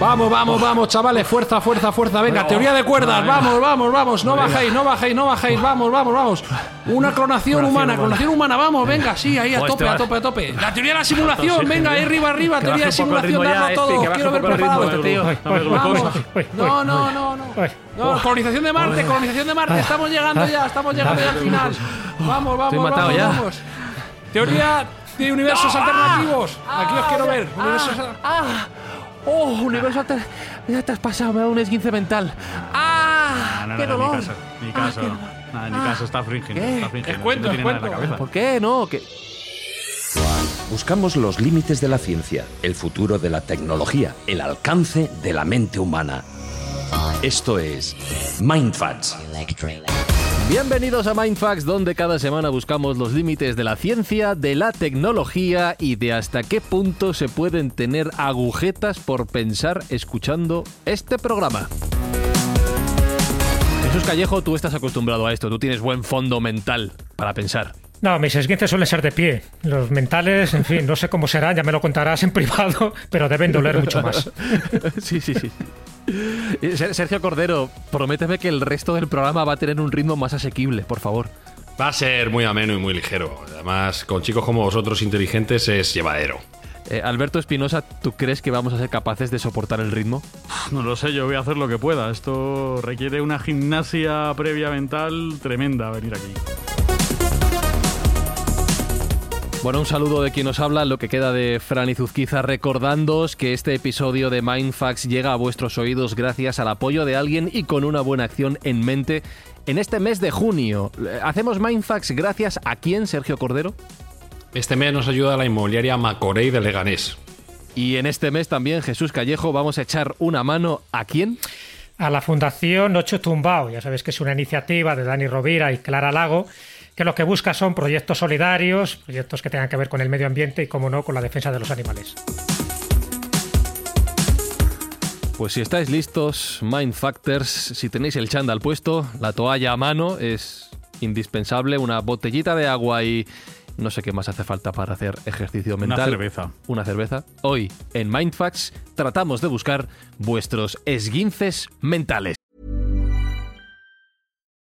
Vamos, vamos, vamos, chavales, fuerza, fuerza, fuerza. Venga, teoría de cuerdas, vamos, vamos, vamos. No bajéis, no bajéis, no bajéis. Vamos, vamos, vamos. Una clonación humana, clonación humana, vamos, venga, sí, ahí a tope, a tope, a tope. La teoría de la simulación, venga, ahí arriba, arriba, teoría de simulación, darlo todo. Quiero ver preparado. Vamos. No, no, no, no. No, colonización de Marte, colonización de Marte. Estamos llegando ya, estamos llegando ya al final. Vamos, vamos, vamos, vamos. Teoría de universos alternativos. Aquí os quiero ver. Universos ¡Oh, universo alter... Ya te has pasado, me da un esguince mental. ¡Ah! No, no, ¡Qué no, dolor! Ni caso, ni caso. Nada, ni caso, está fingiendo. ¿Qué? Está cuento, no es tiene nada en la cabeza. ¿Por qué no? ¿Qué? Buscamos los límites de la ciencia, el futuro de la tecnología, el alcance de la mente humana. Esto es Mindfacts. Bienvenidos a Mindfax, donde cada semana buscamos los límites de la ciencia, de la tecnología y de hasta qué punto se pueden tener agujetas por pensar escuchando este programa. Jesús Callejo, tú estás acostumbrado a esto, tú tienes buen fondo mental para pensar. No, mis esguinces suelen ser de pie. Los mentales, en fin, no sé cómo serán, ya me lo contarás en privado, pero deben doler mucho más. sí, sí, sí. Ser- Sergio Cordero, prométeme que el resto del programa va a tener un ritmo más asequible, por favor. Va a ser muy ameno y muy ligero. Además, con chicos como vosotros inteligentes es llevadero. Eh, Alberto Espinosa, ¿tú crees que vamos a ser capaces de soportar el ritmo? No lo sé, yo voy a hacer lo que pueda. Esto requiere una gimnasia previa mental tremenda venir aquí. Bueno, un saludo de quien nos habla, lo que queda de Fran y Zuzquiza, recordándoos que este episodio de Mindfax llega a vuestros oídos gracias al apoyo de alguien y con una buena acción en mente en este mes de junio. Hacemos Mindfax gracias a quién, Sergio Cordero. Este mes nos ayuda la inmobiliaria Macorey de Leganés. Y en este mes también, Jesús Callejo, vamos a echar una mano a quién. A la Fundación Ocho Tumbao, ya sabéis que es una iniciativa de Dani Rovira y Clara Lago, que lo que busca son proyectos solidarios, proyectos que tengan que ver con el medio ambiente y, como no, con la defensa de los animales. Pues si estáis listos, Mindfactors, si tenéis el chándal puesto, la toalla a mano es indispensable, una botellita de agua y no sé qué más hace falta para hacer ejercicio Una mental. cerveza. Una cerveza. Hoy en Mindfacts tratamos de buscar vuestros esguinces mentales.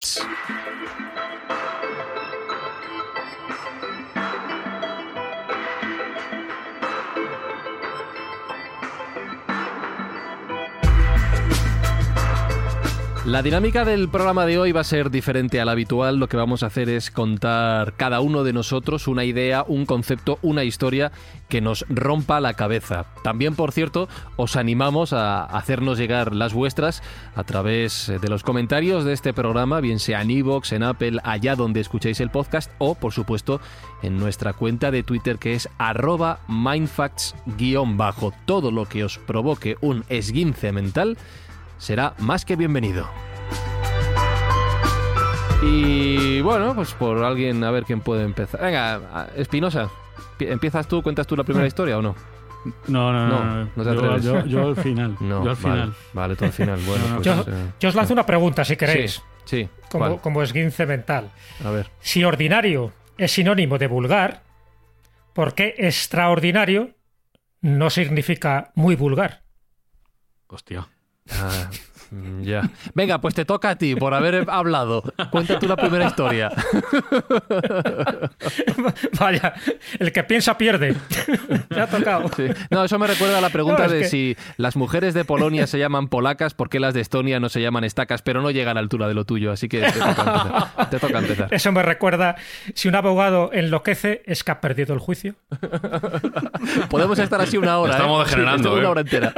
Thanks. La dinámica del programa de hoy va a ser diferente a la habitual. Lo que vamos a hacer es contar cada uno de nosotros una idea, un concepto, una historia que nos rompa la cabeza. También, por cierto, os animamos a hacernos llegar las vuestras a través de los comentarios de este programa, bien sea en iVoox, en Apple, allá donde escuchéis el podcast, o, por supuesto, en nuestra cuenta de Twitter que es arroba mindfacts-bajo. Todo lo que os provoque un esguince mental será más que bienvenido. Y bueno, pues por alguien, a ver quién puede empezar. Venga, Espinosa, pi- ¿empiezas tú, cuentas tú la primera historia o no? No, no, No, no. no, no yo, yo- yo al final. No, yo al vale, final. Vale, tú al final. Bueno, No, no, pues, Yo, eh, yo os lanzo una pregunta, si queréis, Sí, sí. como, ¿cuál? como esguince mental. A ver. Si ordinario es sinónimo de vulgar, ¿por qué extraordinario no significa muy vulgar? Hostia. Ah, Mm, Ya. Venga, pues te toca a ti por haber hablado. Cuenta tú la primera historia. Vaya, el que piensa pierde. Me ha tocado. Sí. No, eso me recuerda a la pregunta No, de que- si las mujeres de Polonia se llaman polacas, ¿por qué las de Estonia no se llaman estacas? Pero no llegan a la altura de lo tuyo, así que te toca empezar. Te toca empezar. Eso me recuerda, si un abogado enloquece, es que ha perdido el juicio. Podemos estar así una hora. Estamos ¿eh? degenerando, Sí, ¿eh? una hora entera.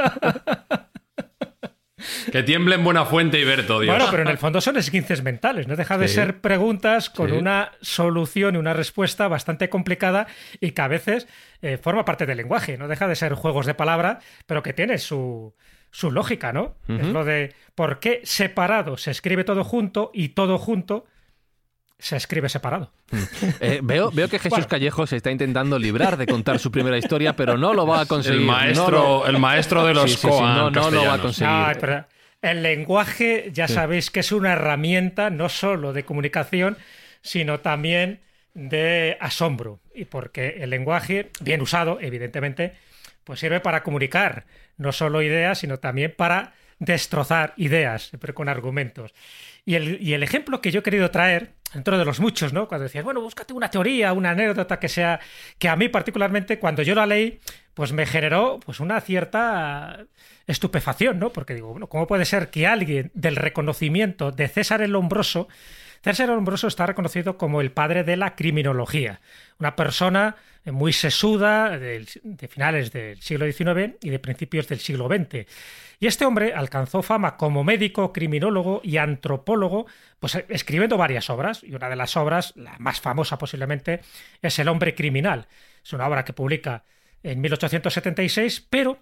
Que tiemble en buena fuente y Berto, Dios. Bueno, pero en el fondo son esguinces mentales, no deja de Sí. ser preguntas con Sí. una solución y una respuesta bastante complicada y que a veces eh, forma parte del lenguaje, no deja de ser juegos de palabra, pero que tiene su, su lógica, ¿no? Es lo de por qué separado se escribe todo junto y todo junto se escribe separado. Eh, veo, veo que Jesús Bueno. Callejo se está intentando librar de contar su primera historia, pero no lo va a conseguir. el No maestro, lo- el maestro de los Sí, sí, sí, Koan no, no lo va a conseguir. Pero el lenguaje ya sabéis que es una herramienta no solo de comunicación, sino también de asombro. Y porque el lenguaje, bien usado, evidentemente, pues sirve para comunicar no solo ideas, sino también para destrozar ideas, siempre con argumentos. Y el, y el ejemplo que yo he querido traer, dentro de los muchos, ¿no? Cuando decías, bueno, búscate una teoría, una anécdota que sea, que a mí particularmente, cuando yo la leí, pues me generó pues una cierta estupefacción, ¿no? Porque digo, bueno, ¿cómo puede ser que alguien del reconocimiento de César el Lombroso, César Lombroso está reconocido como el padre de la criminología, una persona muy sesuda de finales del siglo XIX y de principios del siglo XX. Y este hombre alcanzó fama como médico, criminólogo y antropólogo, pues eh, escribiendo varias obras, y una de las obras, la más famosa posiblemente, es El hombre criminal. Es una obra que publica en 1876, pero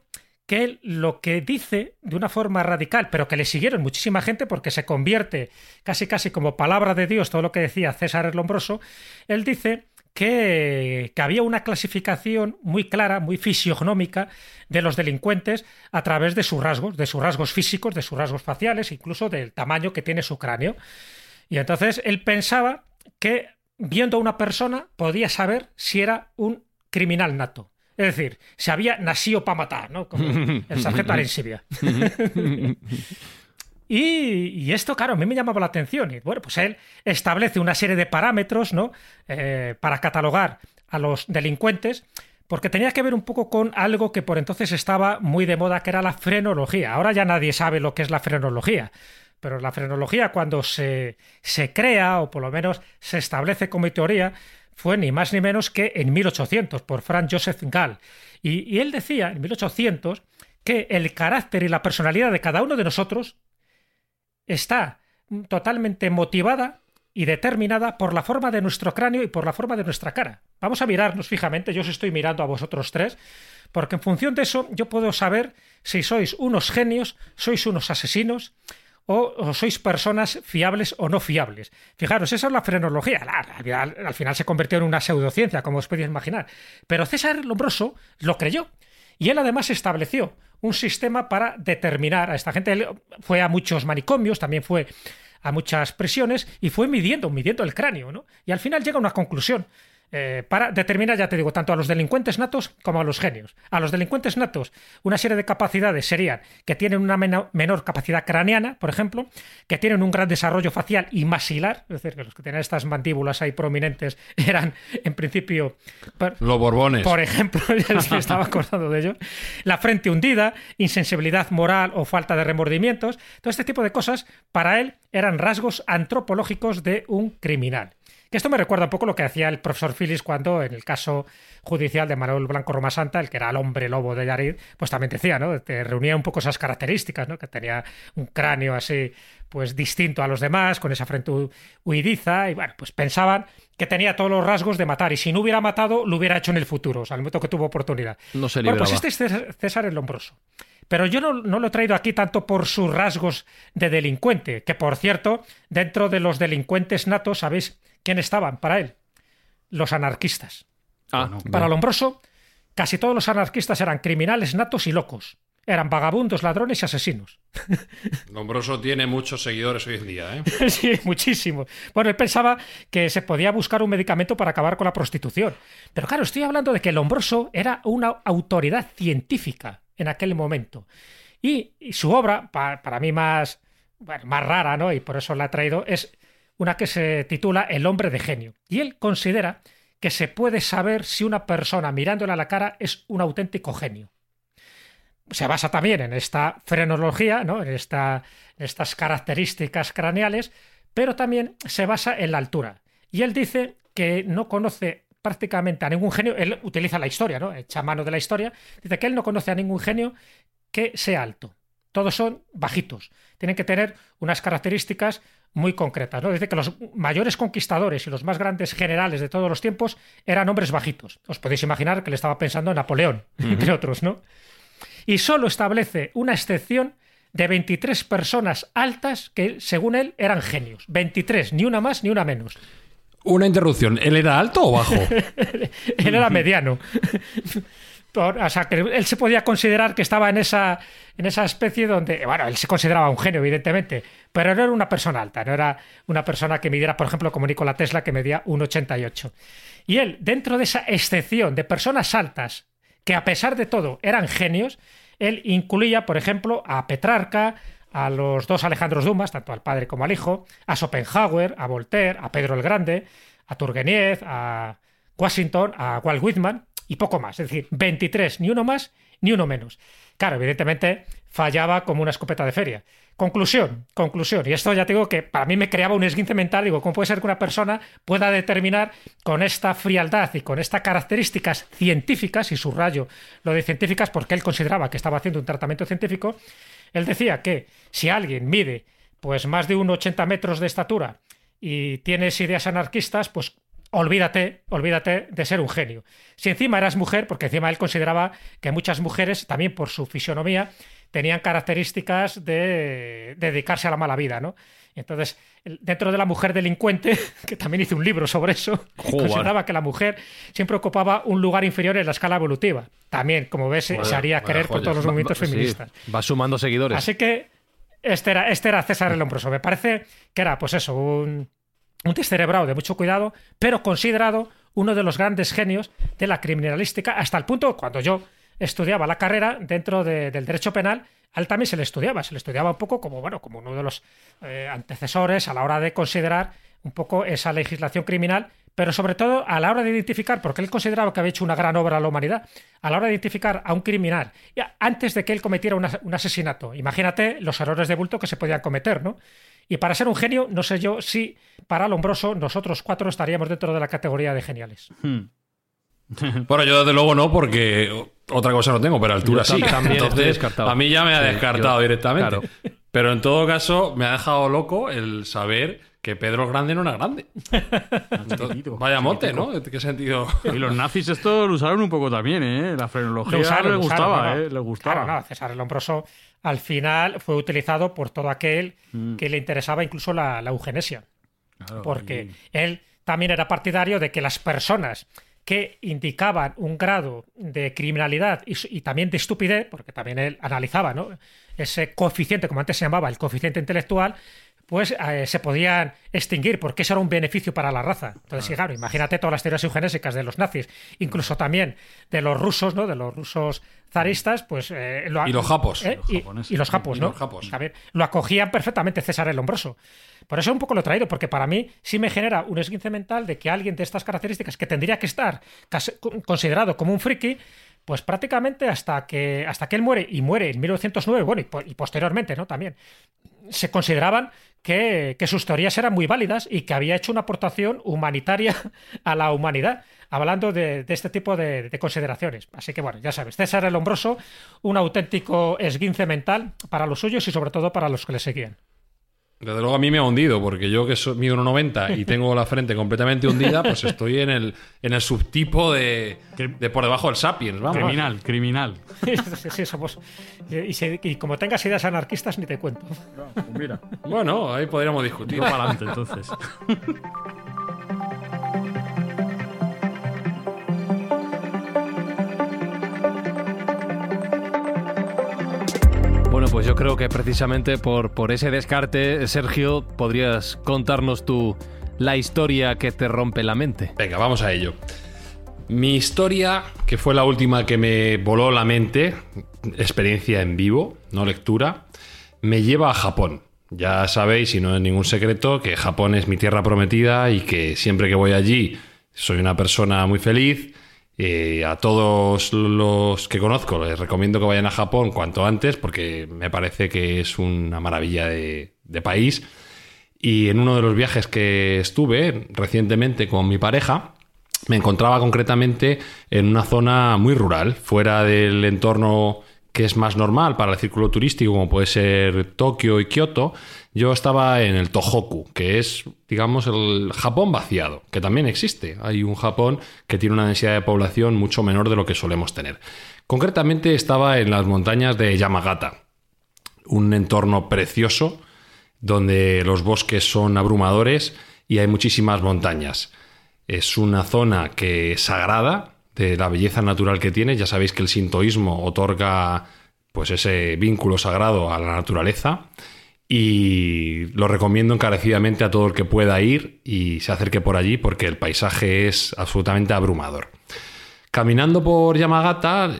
que él lo que dice de una forma radical, pero que le siguieron muchísima gente porque se convierte casi casi como palabra de Dios todo lo que decía César el Lombroso, él dice que, que había una clasificación muy clara, muy fisiognómica de los delincuentes a través de sus rasgos, de sus rasgos físicos, de sus rasgos faciales, incluso del tamaño que tiene su cráneo. Y entonces él pensaba que viendo a una persona podía saber si era un criminal nato. Es decir, si había nacido para matar, ¿no? Como el sargento Arencibia. Y, y esto, claro, a mí me llamaba la atención. Y bueno, pues él establece una serie de parámetros, ¿no? Eh, para catalogar a los delincuentes, porque tenía que ver un poco con algo que por entonces estaba muy de moda, que era la frenología. Ahora ya nadie sabe lo que es la frenología. Pero la frenología, cuando se, se crea, o por lo menos se establece como teoría, fue ni más ni menos que en 1800, por Franz Joseph Gall. Y, y él decía, en 1800, que el carácter y la personalidad de cada uno de nosotros está totalmente motivada y determinada por la forma de nuestro cráneo y por la forma de nuestra cara. Vamos a mirarnos fijamente, yo os estoy mirando a vosotros tres, porque en función de eso yo puedo saber si sois unos genios, sois unos asesinos, o, sois personas fiables o no fiables. Fijaros, esa es la frenología. Al, al- al final se convirtió en una pseudociencia, como os podéis imaginar. Pero César Lombroso lo creyó. Y él además estableció un sistema para determinar a esta gente. Fue a muchos manicomios, también fue a muchas prisiones y fue midiendo, midiendo el cráneo, ¿no? Y al final llega a una conclusión. Eh, para determinar, ya te digo, tanto a los delincuentes natos como a los genios. A los delincuentes natos, una serie de capacidades serían que tienen una meno- menor capacidad craneana, por ejemplo, que tienen un gran desarrollo facial y masilar, es decir, que los que tienen estas mandíbulas ahí prominentes eran, en principio, Los Borbones. por ejemplo, ya se estaba acordando de ello. La frente hundida, insensibilidad moral o falta de remordimientos. Todo este tipo de cosas, para él, eran rasgos antropológicos de un criminal. Que esto me recuerda un poco lo que hacía el profesor Phillips cuando, en el caso judicial de Manuel Blanco Roma Santa, el que era el hombre lobo de Yarid, pues también decía, ¿no? Te reunía un poco esas características, ¿no? Que tenía un cráneo así, pues distinto a los demás, con esa frente hu- huidiza, y bueno, pues pensaban que tenía todos los rasgos de matar, y si no hubiera matado, lo hubiera hecho en el futuro, o sea, al momento que tuvo oportunidad. No se Bueno, pues este es César- César el Lombroso. Pero yo no, no lo he traído aquí tanto por sus rasgos de delincuente, que por cierto, dentro de los delincuentes natos, ¿sabéis quién estaban para él? Los anarquistas. Ah, Para Lombroso, casi todos los anarquistas eran criminales natos y locos. Eran vagabundos, ladrones y asesinos. Lombroso tiene muchos seguidores hoy en día, ¿eh? sí, muchísimo. Bueno, él pensaba que se podía buscar un medicamento para acabar con la prostitución. Pero claro, estoy hablando de que Lombroso era una autoridad científica en aquel momento. Y, su obra, para mí más, más rara, ¿no? y por eso la he traído, es una que se titula El hombre de genio. Y él considera que se puede saber si una persona mirándole a la cara es un auténtico genio. Se basa también en esta frenología, ¿no? en, esta, estas características craneales, pero también se basa en la altura. Y él dice que no conoce prácticamente a ningún genio, él utiliza la historia, ¿no? Echa mano de la historia, dice que él no conoce a ningún genio que sea alto. Todos son bajitos. Tienen que tener unas características muy concretas. ¿no? Dice que los mayores conquistadores y los más grandes generales de todos los tiempos eran hombres bajitos. Os podéis imaginar que le estaba pensando en Napoleón, entre otros, ¿no? Y solo establece una excepción de 23 personas altas que, según él, eran genios. 23, ni una más ni una menos. Una interrupción. ¿Él era alto o bajo? él era mediano. O sea, que él se podía considerar que estaba en esa, en esa especie donde, bueno, él se consideraba un genio, evidentemente, pero no era una persona alta, no era una persona que midiera, por ejemplo, como Nikola Tesla, que medía 1,88. Y él, dentro de esa excepción de personas altas, que a pesar de todo eran genios, él incluía, por ejemplo, a Petrarca, a los dos Alejandros Dumas, tanto al padre como al hijo, a Schopenhauer, a Voltaire, a Pedro el Grande, a Turgeniev, a Washington, a Walt Whitman y poco más. Es decir, 23, ni uno más ni uno menos. Claro, evidentemente fallaba como una escopeta de feria. Conclusión, conclusión. Y esto ya te digo que para mí me creaba un esguince mental. Digo, ¿cómo puede ser que una persona pueda determinar con esta frialdad y con estas características científicas, y subrayo lo de científicas porque él consideraba que estaba haciendo un tratamiento científico, él decía que si alguien mide pues más de 1,80 metros de estatura y tienes ideas anarquistas, pues olvídate, olvídate de ser un genio. Si encima eras mujer, porque encima él consideraba que muchas mujeres, también por su fisionomía, tenían características de, dedicarse a la mala vida, ¿no? Entonces, dentro de la mujer delincuente, que también hice un libro sobre eso, consideraba que la mujer siempre ocupaba un lugar inferior en la escala evolutiva. También, como ves, se haría querer por todos los movimientos feministas. va sumando seguidores. Así que este era, este era César el Hombroso. Me parece que era, pues eso, un, un descerebrado de mucho cuidado, pero considerado uno de los grandes genios de la criminalística, hasta el punto cuando yo estudiaba la carrera dentro del derecho penal, a él también se le estudiaba, se le estudiaba un poco como, bueno, como uno de los eh, antecesores a la hora de considerar un poco esa legislación criminal, pero sobre todo a la hora de identificar, porque él consideraba que había hecho una gran obra a la humanidad, a la hora de identificar a un criminal, antes de que él cometiera un asesinato. Imagínate los errores de bulto que se podían cometer, ¿no? Y para ser un genio, no sé yo si para Lombroso nosotros cuatro estaríamos dentro de la categoría de geniales. Hmm. bueno, yo desde luego no, porque otra cosa no tengo, pero altura sí. También Entonces, a mí ya me ha descartado directamente. Pero en todo caso, me ha dejado loco el saber que Pedro el Grande no era grande. vaya monte, ¿no? ¿En qué sentido? Y los nazis esto lo usaron un poco también, ¿eh? La frenología le gustaba, ¿eh? Le gustaba. Claro, no, César el Lombroso al final fue utilizado por todo aquel mm. que le interesaba incluso la, eugenesia. porque él también era partidario de que las personas que indicaban un grado de criminalidad y, también de estupidez, porque también él analizaba ¿no? ese coeficiente, como antes se llamaba, el coeficiente intelectual, pues eh, se podían extinguir porque eso era un beneficio para la raza. Entonces, claro, imagínate todas las teorías eugenésicas de los nazis, incluso también de los rusos, ¿no? De los rusos zaristas, pues... Eh, y los japos. ¿eh? y, los japos, ¿no? lo acogían perfectamente César el Lombroso. Por eso un poco lo he traído, porque para mí sí me genera un esguince mental de que alguien de estas características que tendría que estar considerado como un friki, pues prácticamente hasta que, hasta que él muere, y muere en 1909, bueno, y, posteriormente, ¿no? También, se consideraban que, sus teorías eran muy válidas y que había hecho una aportación humanitaria a la humanidad, hablando de, este tipo de, consideraciones. Así que bueno, ya sabes, César el Hombroso, un auténtico esguince mental para los suyos y sobre todo para los que le seguían. Desde luego a mí me ha hundido, porque yo que soy, mido 1,90 y tengo la frente completamente hundida, pues estoy en el, en el subtipo de, de por debajo del sapiens, vamos. Criminal, criminal. sí, somos. Y, como tengas ideas anarquistas, ni te cuento. Pues mira. Bueno, ahí podríamos discutir. para adelante, entonces. pues yo creo que precisamente por, por ese descarte, Sergio, podrías contarnos tú la historia que te rompe la mente. Venga, vamos a ello. Mi historia, que fue la última que me voló la mente, experiencia en vivo, no lectura, me lleva a Japón. Ya sabéis, y no es ningún secreto, que Japón es mi tierra prometida y que siempre que voy allí soy una persona muy feliz. Eh, a todos los que conozco les recomiendo que vayan a Japón cuanto antes porque me parece que es una maravilla de, de país. Y en uno de los viajes que estuve recientemente con mi pareja, me encontraba concretamente en una zona muy rural, fuera del entorno que es más normal para el círculo turístico, como puede ser Tokio y Kioto, yo estaba en el Tohoku, que es, digamos, el Japón vaciado, que también existe. Hay un Japón que tiene una densidad de población mucho menor de lo que solemos tener. Concretamente estaba en las montañas de Yamagata, un entorno precioso donde los bosques son abrumadores y hay muchísimas montañas. Es una zona que es sagrada, de la belleza natural que tiene. Ya sabéis que el sintoísmo otorga pues ese vínculo sagrado a la naturaleza y lo recomiendo encarecidamente a todo el que pueda ir y se acerque por allí porque el paisaje es absolutamente abrumador. Caminando por Yamagata,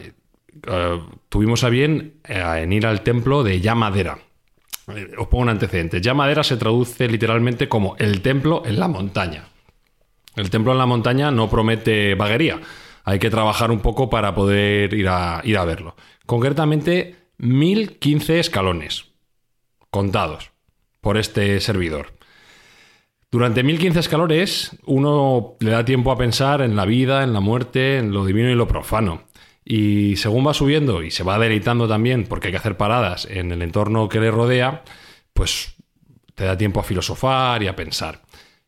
eh, tuvimos a bien eh, en ir al templo de Yamadera. Eh, os pongo un antecedente. Yamadera se traduce literalmente como el templo en la montaña. El templo en la montaña no promete vaguería hay que trabajar un poco para poder ir a, ir a verlo. Concretamente, 1015 escalones contados por este servidor. Durante 1015 escalones, uno le da tiempo a pensar en la vida, en la muerte, en lo divino y lo profano. Y según va subiendo y se va deleitando también, porque hay que hacer paradas en el entorno que le rodea, pues te da tiempo a filosofar y a pensar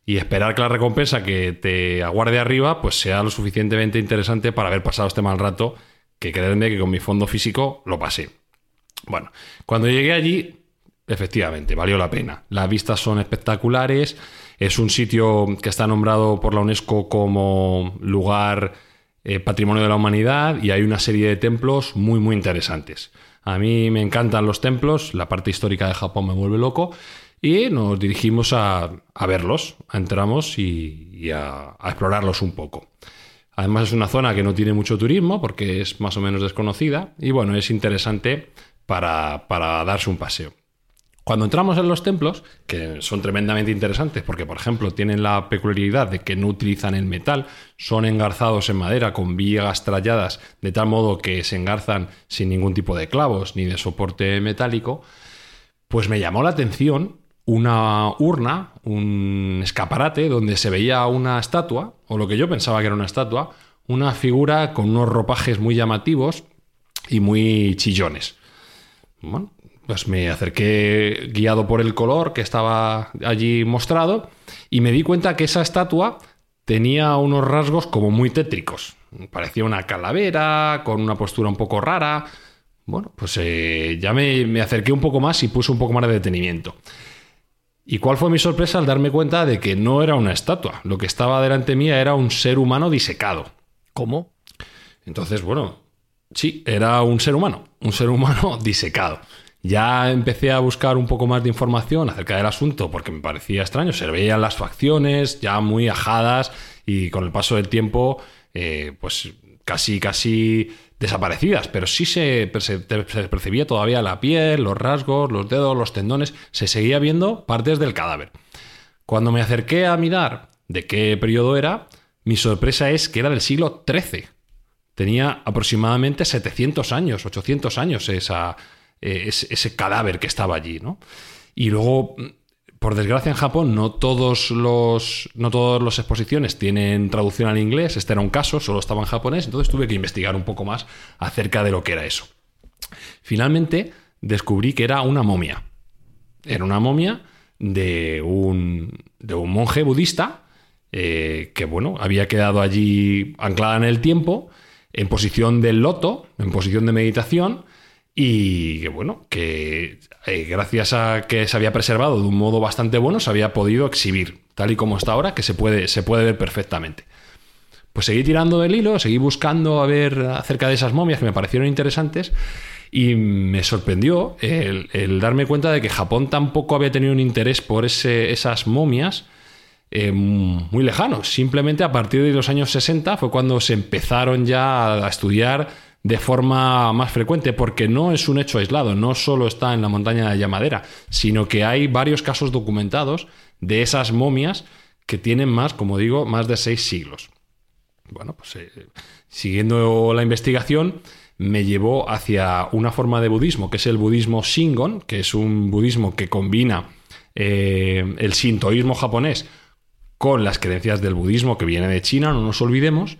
y esperar que la recompensa que te aguarde arriba pues sea lo suficientemente interesante para haber pasado este mal rato que creedme que con mi fondo físico lo pasé. Bueno, cuando llegué allí, efectivamente, valió la pena. Las vistas son espectaculares, es un sitio que está nombrado por la UNESCO como lugar eh, patrimonio de la humanidad y hay una serie de templos muy muy interesantes. A mí me encantan los templos, la parte histórica de Japón me vuelve loco y nos dirigimos a, verlos, entramos y, a, explorarlos un poco. Además es una zona que no tiene mucho turismo porque es más o menos desconocida y bueno, es interesante para, para darse un paseo. Cuando entramos en los templos, que son tremendamente interesantes porque, por ejemplo, tienen la peculiaridad de que no utilizan el metal, son engarzados en madera con vigas tralladas de tal modo que se engarzan sin ningún tipo de clavos ni de soporte metálico, pues me llamó la atención una urna, un escaparate donde se veía una estatua, o lo que yo pensaba que era una estatua, una figura con unos ropajes muy llamativos y muy chillones. Bueno, pues me acerqué guiado por el color que estaba allí mostrado y me di cuenta que esa estatua tenía unos rasgos como muy tétricos. Parecía una calavera, con una postura un poco rara. Bueno, pues eh, ya me, me acerqué un poco más y puse un poco más de detenimiento. ¿Y cuál fue mi sorpresa al darme cuenta de que no era una estatua? Lo que estaba delante mía era un ser humano disecado. ¿Cómo? Entonces, bueno, sí, era un ser humano, un ser humano disecado. Ya empecé a buscar un poco más de información acerca del asunto porque me parecía extraño. Se veían las facciones ya muy ajadas y con el paso del tiempo, eh, pues casi, casi desaparecidas, pero sí se, percibía todavía la piel, los rasgos, los dedos, los tendones, se seguía viendo partes del cadáver. Cuando me acerqué a mirar de qué periodo era, mi sorpresa es que era del siglo XIII. Tenía aproximadamente 700 años, 800 años esa, eh, ese, cadáver que estaba allí, ¿no? Y luego por desgracia en Japón no todos los no todas las exposiciones tienen traducción al inglés, este era un caso, solo estaba en japonés, entonces tuve que investigar un poco más acerca de lo que era eso. Finalmente descubrí que era una momia. Era una momia de un, de un monje budista eh, que, bueno, había quedado allí anclada en el tiempo, en posición del loto, en posición de meditación, y que bueno, que eh, gracias a que se había preservado de un modo bastante bueno, se había podido exhibir, tal y como está ahora, que se puede, se puede ver perfectamente. Pues seguí tirando del hilo, seguí buscando a ver acerca de esas momias que me parecieron interesantes y me sorprendió el, darme cuenta de que Japón tampoco había tenido un interés por esas momias eh, muy lejanos. Simplemente a partir de los años 60 fue cuando se empezaron ya a estudiar de forma más frecuente, porque no es un hecho aislado, no solo está en la montaña de Llamadera, sino que hay varios casos documentados de esas momias que tienen más, como digo, más de seis siglos. Bueno, pues eh, siguiendo la investigación, me llevó hacia una forma de budismo, que es el budismo Shingon, que es un budismo que combina eh, el sintoísmo japonés con las creencias del budismo que viene de China, no nos olvidemos,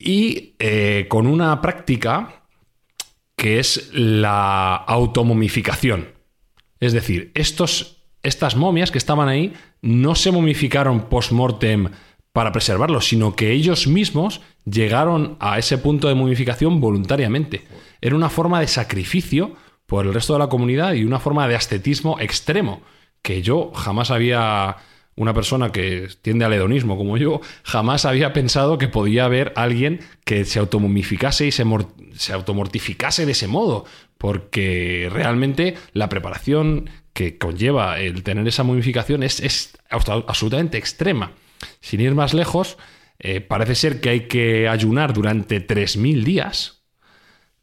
y eh, con una práctica que es la automomificación. Es decir, estos, estas momias que estaban ahí no se momificaron post-mortem para preservarlos, sino que ellos mismos llegaron a ese punto de momificación voluntariamente. Era una forma de sacrificio por el resto de la comunidad y una forma de ascetismo extremo que yo jamás había una persona que tiende al hedonismo como yo, jamás había pensado que podía haber alguien que se automomificase y se, se automortificase de ese modo, porque realmente la preparación que conlleva el tener esa momificación es, absolutamente extrema. Sin ir más lejos, eh, parece ser que hay que ayunar durante 3.000 días.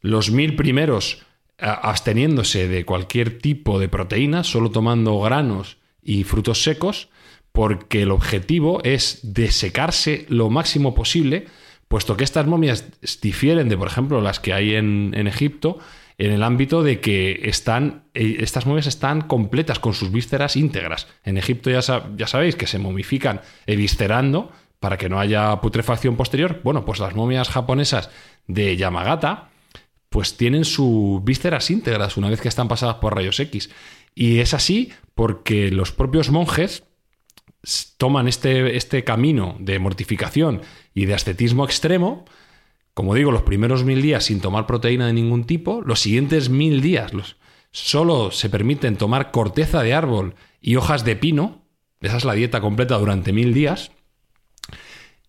Los mil primeros absteniéndose de cualquier tipo de proteína, solo tomando granos y frutos secos, porque el objetivo es desecarse lo máximo posible, puesto que estas momias difieren de, por ejemplo, las que hay en, Egipto, en el ámbito de que están, eh, estas momias están completas con sus vísceras íntegras. En Egipto ya, ya sabéis que se momifican eviscerando para que no haya putrefacción posterior. Bueno, pues las momias japonesas de Yamagata, pues tienen sus vísceras íntegras una vez que están pasadas por rayos X. Y es así porque los propios monjes toman este, este camino de mortificación y de ascetismo extremo, como digo, los primeros mil días sin tomar proteína de ningún tipo, los siguientes mil días los, solo se permiten tomar corteza de árbol y hojas de pino, esa es la dieta completa durante mil días,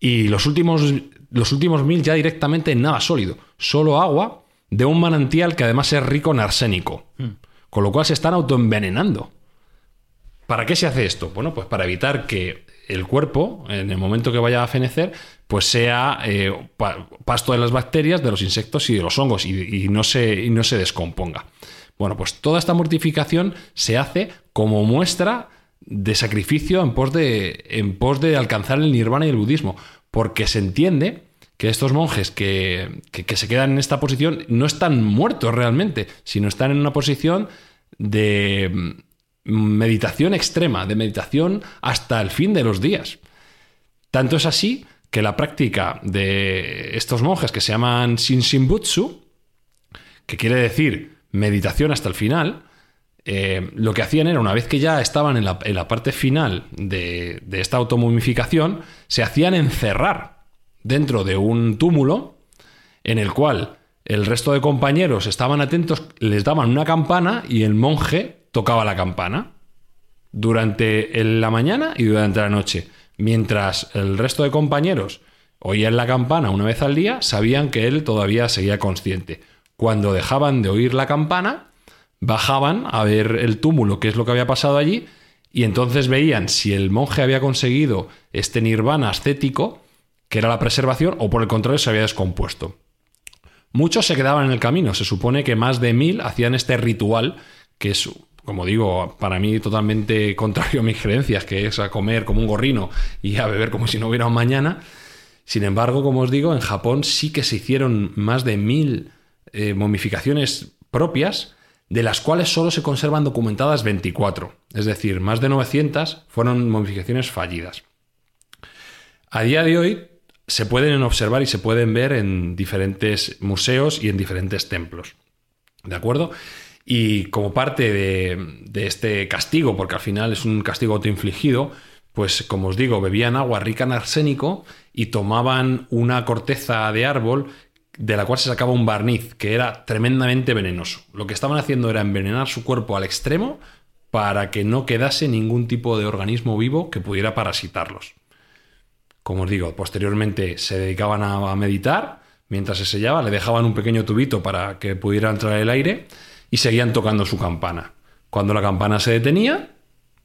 y los últimos, los últimos mil ya directamente en nada sólido, solo agua de un manantial que además es rico en arsénico. Mm. Con lo cual se están autoenvenenando. ¿Para qué se hace esto? Bueno, pues para evitar que el cuerpo, en el momento que vaya a fenecer, pues sea eh, pasto de las bacterias, de los insectos y de los hongos y, no se, no se descomponga. Bueno, pues toda esta mortificación se hace como muestra de sacrificio en pos de, en pos de alcanzar el nirvana y el budismo, porque se entiende que estos monjes que, se quedan en esta posición no están muertos realmente, sino están en una posición de meditación extrema, de meditación hasta el fin de los días. Tanto es así que la práctica de estos monjes que se llaman Shinshinbutsu, que quiere decir meditación hasta el final, eh, lo que hacían era, una vez que ya estaban en la, parte final de, de esta automomificación, se hacían encerrar dentro de un túmulo en el cual el resto de compañeros estaban atentos, les daban una campana y el monje tocaba la campana durante la mañana y durante la noche. Mientras el resto de compañeros oían la campana una vez al día, sabían que él todavía seguía consciente. Cuando dejaban de oír la campana, bajaban a ver el túmulo, qué es lo que había pasado allí, y entonces veían si el monje había conseguido este nirvana ascético que era la preservación, o por el contrario se había descompuesto. Muchos se quedaban en el camino, se supone que más de mil hacían este ritual, que es, como digo, para mí totalmente contrario a mis creencias, que es a comer como un gorrino y a beber como si no hubiera un mañana. Sin embargo, como os digo, en Japón sí que se hicieron más de mil eh, momificaciones propias, de las cuales solo se conservan documentadas 24. Es decir, más de 900 fueron momificaciones fallidas. A día de hoy se pueden observar y se pueden ver en diferentes museos y en diferentes templos. ¿De acuerdo? Y como parte de, este castigo, porque al final es un castigo autoinfligido, pues como os digo, bebían agua rica en arsénico y tomaban una corteza de árbol de la cual se sacaba un barniz, que era tremendamente venenoso. Lo que estaban haciendo era envenenar su cuerpo al extremo para que no quedase ningún tipo de organismo vivo que pudiera parasitarlos. Como os digo, posteriormente se dedicaban a, meditar, mientras se sellaba, le dejaban un pequeño tubito para que pudiera entrar el aire y seguían tocando su campana. Cuando la campana se detenía,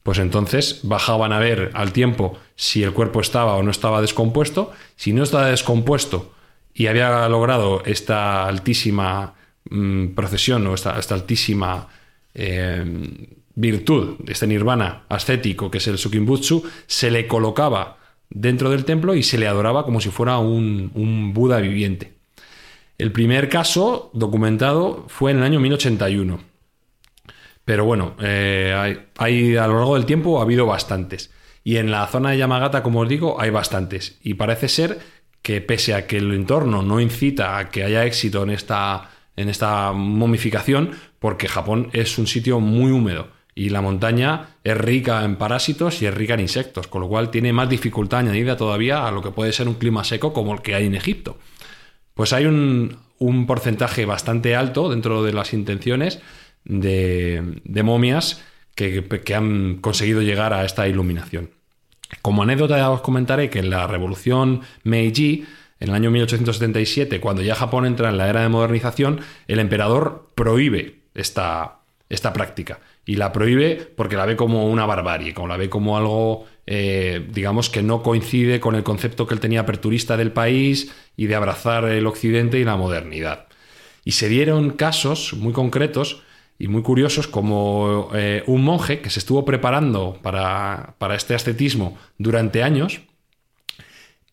pues entonces bajaban a ver al tiempo si el cuerpo estaba o no estaba descompuesto. Si no estaba descompuesto y había logrado esta altísima mm, procesión o esta, altísima eh, virtud, este nirvana ascético que es el Sukimbutsu, se le colocaba dentro del templo y se le adoraba como si fuera un, un Buda viviente. El primer caso documentado fue en el año 1081. Pero bueno, eh, hay, a lo largo del tiempo ha habido bastantes. Y en la zona de Yamagata, como os digo, hay bastantes. Y parece ser que pese a que el entorno no incita a que haya éxito en esta, en esta momificación, porque Japón es un sitio muy húmedo y la montaña es rica en parásitos y es rica en insectos, con lo cual tiene más dificultad añadida todavía a lo que puede ser un clima seco como el que hay en Egipto. Pues hay un, porcentaje bastante alto dentro de las intenciones de, momias que, que, han conseguido llegar a esta iluminación. Como anécdota os comentaré que en la revolución Meiji, en el año 1877, cuando ya Japón entra en la era de modernización, el emperador prohíbe esta, esta práctica y la prohíbe porque la ve como una barbarie, como la ve como algo, eh, digamos, que no coincide con el concepto que él tenía aperturista del país y de abrazar el occidente y la modernidad. Y se dieron casos muy concretos y muy curiosos como eh, un monje que se estuvo preparando para, para este ascetismo durante años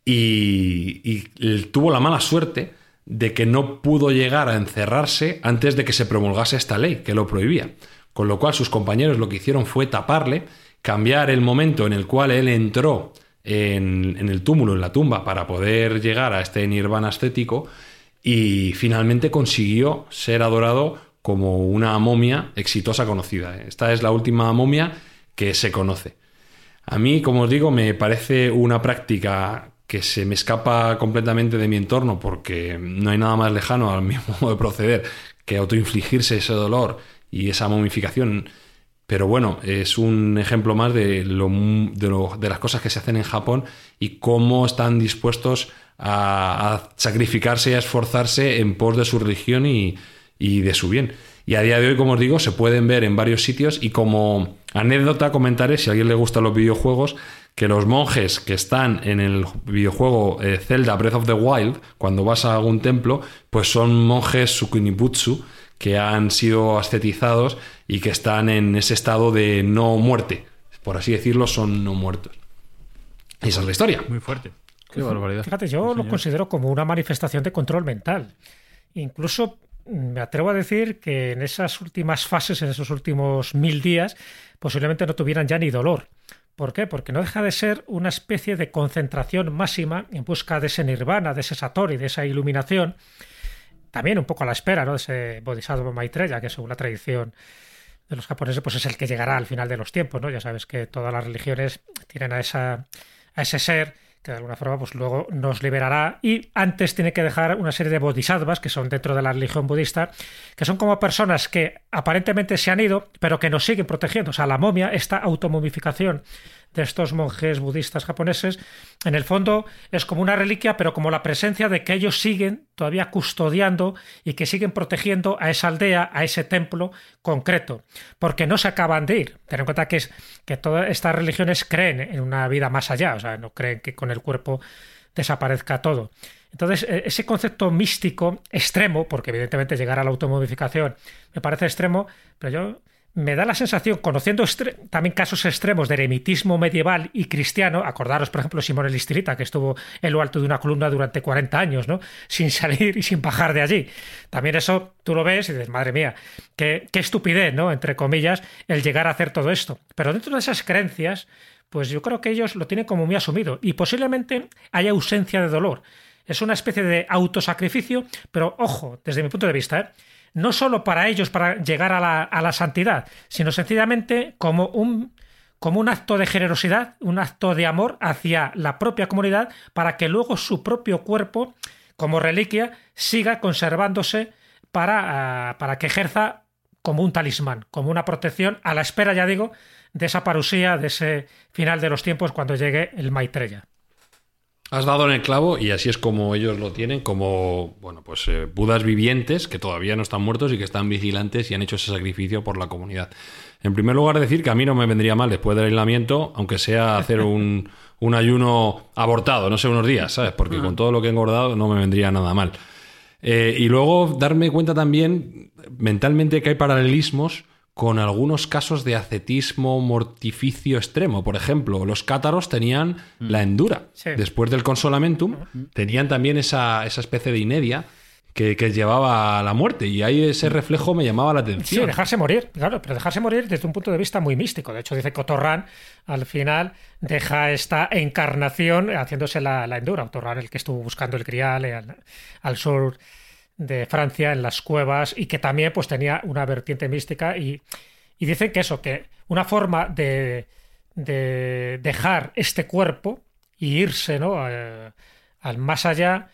y, y tuvo la mala suerte de que no pudo llegar a encerrarse antes de que se promulgase esta ley que lo prohibía. Con lo cual sus compañeros lo que hicieron fue taparle, cambiar el momento en el cual él entró en, el túmulo, en la tumba, para poder llegar a este nirvana estético y finalmente consiguió ser adorado como una momia exitosa conocida. Esta es la última momia que se conoce. A mí, como os digo, me parece una práctica que se me escapa completamente de mi entorno porque no hay nada más lejano al mismo modo de proceder que autoinfligirse ese dolor y esa momificación. Pero bueno, es un ejemplo más de, lo, de, las cosas que se hacen en Japón y cómo están dispuestos a, sacrificarse y a esforzarse en pos de su religión y, y de su bien. Y a día de hoy, como os digo, se pueden ver en varios sitios y como anécdota comentaré, si a alguien le gustan los videojuegos, que los monjes que están en el videojuego eh, Zelda Breath of the Wild, cuando vas a algún templo, pues son monjes Sukunibutsu, que han sido ascetizados y que están en ese estado de no muerte. Por así decirlo, son no muertos. Y esa es la historia. Muy fuerte. Qué barbaridad. Fíjate, yo lo considero como una manifestación de control mental. Incluso me atrevo a decir que en esas últimas fases, en esos últimos mil días, posiblemente no tuvieran ya ni dolor. ¿Por qué? Porque no deja de ser una especie de concentración máxima en busca de ese nirvana, de ese satori, de esa iluminación, también un poco a la espera ¿no? de ese Bodhisattva Maitreya, que según la tradición de los japoneses, pues es el que llegará al final de los tiempos, ¿no? Ya sabes que todas las religiones tienen a, esa, a ese ser que de alguna forma pues luego nos liberará y antes tiene que dejar una serie de bodhisattvas que son dentro de la religión budista que son como personas que aparentemente se han ido pero que nos siguen protegiendo o sea la momia esta automomificación de estos monjes budistas japoneses, en el fondo es como una reliquia, pero como la presencia de que ellos siguen todavía custodiando y que siguen protegiendo a esa aldea, a ese templo concreto, porque no se acaban de ir. Ten en cuenta que, que todas estas religiones creen en una vida más allá, o sea, no creen que con el cuerpo desaparezca todo. Entonces, e, ese concepto místico extremo, porque evidentemente llegar a la automodificación me parece extremo, pero yo me da la sensación, conociendo también casos extremos de eremitismo medieval y cristiano, acordaros, por ejemplo, Simón el Istirita, que estuvo en lo alto de una columna durante 40 años, ¿no? Sin salir y sin bajar de allí. También eso tú lo ves y dices, madre mía, qué, qué estupidez, ¿no? Entre comillas, el llegar a hacer todo esto. Pero dentro de esas creencias, pues yo creo que ellos lo tienen como muy asumido y posiblemente haya ausencia de dolor. Es una especie de autosacrificio, pero ojo, desde mi punto de vista, ¿eh? No solo para ellos, para llegar a la, a la santidad, sino sencillamente como un, como un acto de generosidad, un acto de amor hacia la propia comunidad, para que luego su propio cuerpo, como reliquia, siga conservándose para, ah, para que ejerza como un talismán, como una protección, a la espera, ya digo, de esa parusía, de ese final de los tiempos cuando llegue el Maitreya. Has dado en el clavo y así es como ellos lo tienen, como bueno, pues eh, budas vivientes que todavía no están muertos y que están vigilantes y han hecho ese sacrificio por la comunidad. En primer lugar, decir que a mí no me vendría mal después del aislamiento, aunque sea hacer un, un ayuno abortado, no sé, unos días, ¿sabes? Porque con todo lo que he engordado no me vendría nada mal. Eh, y luego darme cuenta también mentalmente que hay paralelismos con algunos casos de ascetismo mortificio extremo. Por ejemplo, los cátaros tenían la endura. Sí. Después del consolamentum, tenían también esa, esa especie de inedia que, que llevaba a la muerte. Y ahí ese reflejo me llamaba la Sí, atención. dejarse morir, claro, pero dejarse morir desde un punto de vista muy místico. De hecho, dice que Otorran al final deja esta encarnación haciéndose la, la endura. Otorran, el que estuvo buscando el grial eh, al, al sur de Francia, en las cuevas, y que también pues tenía una vertiente mística. Y, y dicen que eso, que una forma de, de dejar este cuerpo y irse ¿no? Eh, al más allá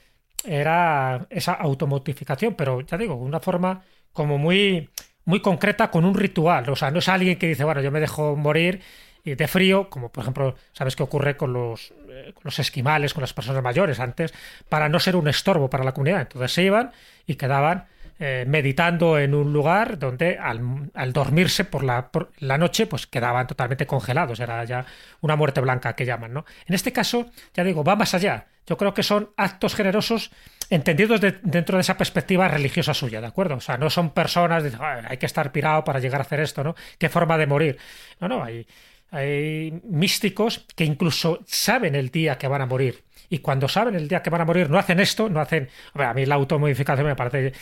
era esa automortificación, pero ya digo, una forma como muy, muy concreta con un ritual. O sea, no es alguien que dice, bueno, yo me dejo morir de frío, como por ejemplo, ¿sabes qué ocurre con los, eh, con los esquimales, con las personas mayores antes, para no ser un estorbo para la comunidad? Entonces se iban y quedaban eh, meditando en un lugar donde al, al dormirse por la, por la noche pues quedaban totalmente congelados, era ya una muerte blanca que llaman, ¿no? En este caso, ya digo, va más allá. Yo creo que son actos generosos entendidos de- dentro de esa perspectiva religiosa suya, ¿de acuerdo? O sea, no son personas de "Ah, hay que estar pirado para llegar a hacer esto, ¿no? ¿Qué forma de morir? No, no, hay, hay místicos que incluso saben el día que van a morir. Y cuando saben el día que van a morir, no hacen esto, no hacen. A mí la automodificación me parece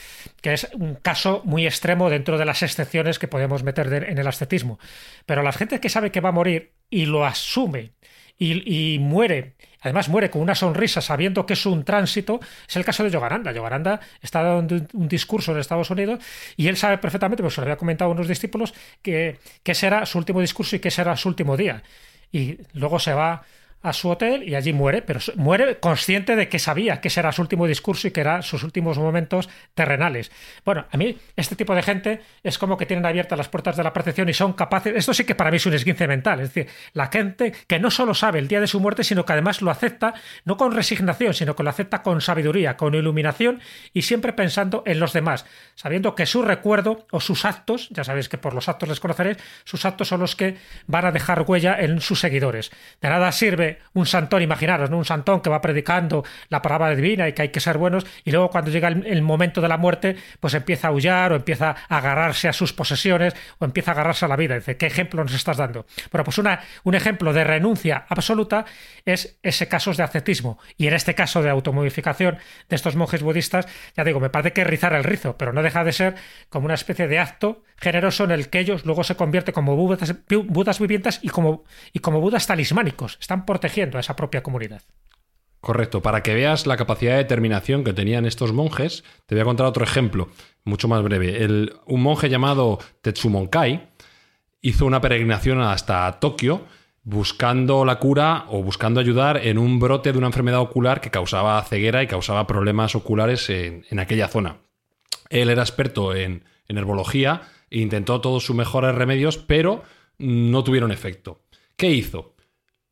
que es un caso muy extremo dentro de las excepciones que podemos meter en el ascetismo. Pero la gente que sabe que va a morir y lo asume y, y muere, además muere con una sonrisa sabiendo que es un tránsito, es el caso de Yogananda. Yogananda está dando un, discurso en Estados Unidos y él sabe perfectamente, pues se lo había comentado a unos discípulos, que, que ese era su último discurso y que ese era su último día. Y luego se va a su hotel y allí muere, pero muere consciente de que sabía que ese era su último discurso y que eran sus últimos momentos terrenales. Bueno, a mí este tipo de gente es como que tienen abiertas las puertas de la percepción y son capaces, esto sí que para mí es un esguince mental, es decir, la gente que no solo sabe el día de su muerte, sino que además lo acepta no con resignación, sino que lo acepta con sabiduría, con iluminación y siempre pensando en los demás, sabiendo que su recuerdo o sus actos, ya sabéis que por los actos les conoceréis, sus actos son los que van a dejar huella en sus seguidores. De nada sirve un santón, imaginaros, ¿no? un santón que va predicando la palabra divina y que hay que ser buenos y luego cuando llega el, momento de la muerte, pues empieza a aullar o empieza a agarrarse a sus posesiones o empieza a agarrarse a la vida. Dice, ¿qué ejemplo nos estás dando? Bueno, pues una, un ejemplo de renuncia absoluta es ese caso de ascetismo y en este caso de automodificación de estos monjes budistas, ya digo, me parece que rizar el rizo, pero no deja de ser como una especie de acto generoso en el que ellos luego se convierten como budas, vivientes y como, y como budas talismánicos. Están protegiendo a esa propia comunidad. Correcto, para que veas la capacidad de determinación que tenían estos monjes, te voy a contar otro ejemplo, mucho más breve. Un monje llamado Tetsumonkai hizo una peregrinación hasta Tokio buscando la cura o buscando ayudar en un brote de una enfermedad ocular que causaba ceguera y causaba problemas oculares en, en aquella zona. Él era experto en, en herbología e intentó todos sus mejores remedios, pero no tuvieron efecto. ¿Qué hizo?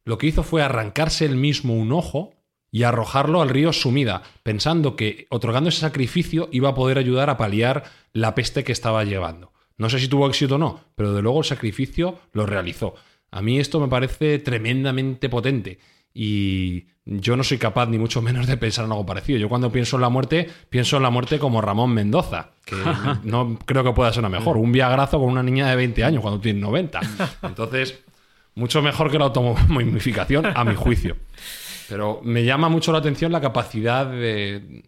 Lo que hizo fue arrancarse él mismo un ojo y arrojarlo al río Sumida, pensando que otorgando ese sacrificio iba a poder ayudar a paliar la peste que estaba llevando. No sé si tuvo éxito o no, pero de luego el sacrificio lo realizó. A mí esto me parece tremendamente potente y yo no soy capaz ni mucho menos de pensar en algo parecido. Yo cuando pienso en la muerte, pienso en la muerte como Ramón Mendoza, que no creo que pueda ser una mejor. Un viagrazo con una niña de 20 años cuando tiene 90. Entonces, mucho mejor que la automomificación, a mi juicio. Pero me llama mucho la atención la capacidad de,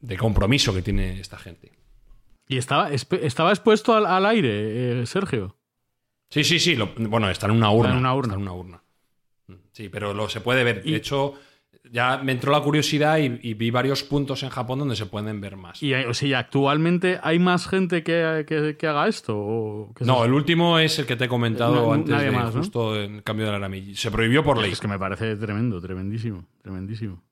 de compromiso que tiene esta gente. Y estaba, estaba expuesto al, al aire, eh, Sergio. Sí, sí, sí. lo- bueno, está en una urna. en una urna. está en una urna. Sí, pero lo se puede ver. Y- De hecho, ya me entró la curiosidad y, y vi varios puntos en Japón donde se pueden ver más. Y, eh, o sea, ¿y actualmente hay más gente que, que- que haga esto. ¿O qué No, es el último es el que te he comentado No, antes de más, ¿no? justo en cambio de la Arami. Se prohibió por ley. Es que me parece tremendo, tremendísimo, tremendísimo.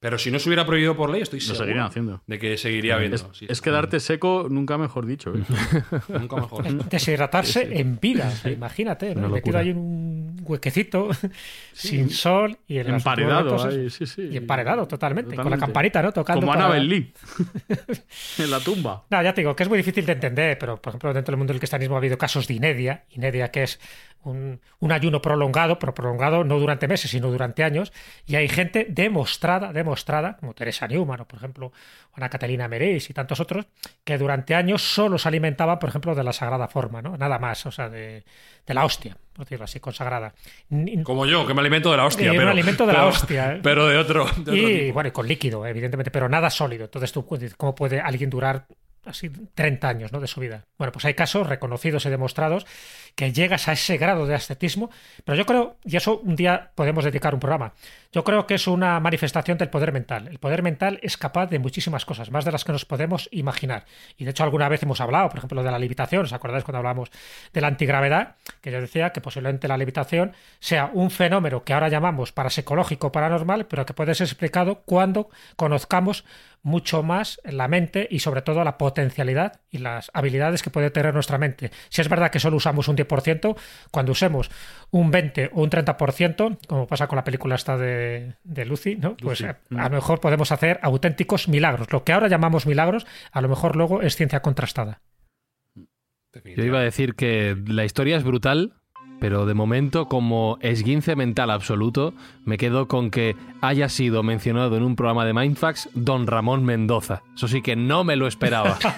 Pero si no se hubiera prohibido por ley, estoy Lo seguro seguirían haciendo. de que seguiría habiendo. Es, sí, es sí. quedarte seco, nunca mejor dicho. ¿eh? Nunca mejor. Deshidratarse en vida, imagínate, ¿no? Metido ahí en un huequecito, sin sol y los Emparedado. ahí, sí, sí. Y emparedado totalmente, con la campanita, ¿no? Tocando. Como para- Annabel Lee. en la tumba. No, ya te digo que es muy difícil de entender, pero por ejemplo, dentro del mundo del cristianismo ha habido casos de inedia, inedia que es un, un, ayuno prolongado, pero prolongado no durante meses, sino durante años, y hay gente demostrada, demostrada, como Teresa Newman, o por ejemplo, Ana Catalina Meréis y tantos otros, que durante años solo se alimentaban, por ejemplo, de la sagrada forma, ¿no? Nada más, o sea, de, de la hostia, por decirlo así, consagrada. Como yo, que me alimento de la hostia. Eh, pero, me alimento de pero, la hostia. ¿eh? Pero de otro. De otro y tipo. bueno, y con líquido, evidentemente, pero nada sólido. Entonces, tú, ¿cómo puede alguien durar así 30 años ¿no? de su vida. Bueno, pues hay casos reconocidos y demostrados que llegas a ese grado de ascetismo, pero yo creo, y eso un día podemos dedicar un programa, yo creo que es una manifestación del poder mental. El poder mental es capaz de muchísimas cosas, más de las que nos podemos imaginar. Y de hecho alguna vez hemos hablado, por ejemplo, de la levitación, ¿os acordáis cuando hablamos de la antigravedad? Que yo decía que posiblemente la levitación sea un fenómeno que ahora llamamos parapsicológico paranormal, pero que puede ser explicado cuando conozcamos mucho más la mente y sobre todo la potencialidad y las habilidades que puede tener nuestra mente. Si es verdad que solo usamos un 10%, cuando usemos un 20 o un 30%, como pasa con la película esta de, de Lucy, ¿no? pues Lucy. a, a lo mejor podemos hacer auténticos milagros. Lo que ahora llamamos milagros, a lo mejor luego es ciencia contrastada. Yo iba a decir que la historia es brutal, pero de momento, como esguince mental absoluto, me quedo con que haya sido mencionado en un programa de Mindfax Don Ramón Mendoza. Eso sí que no me lo esperaba.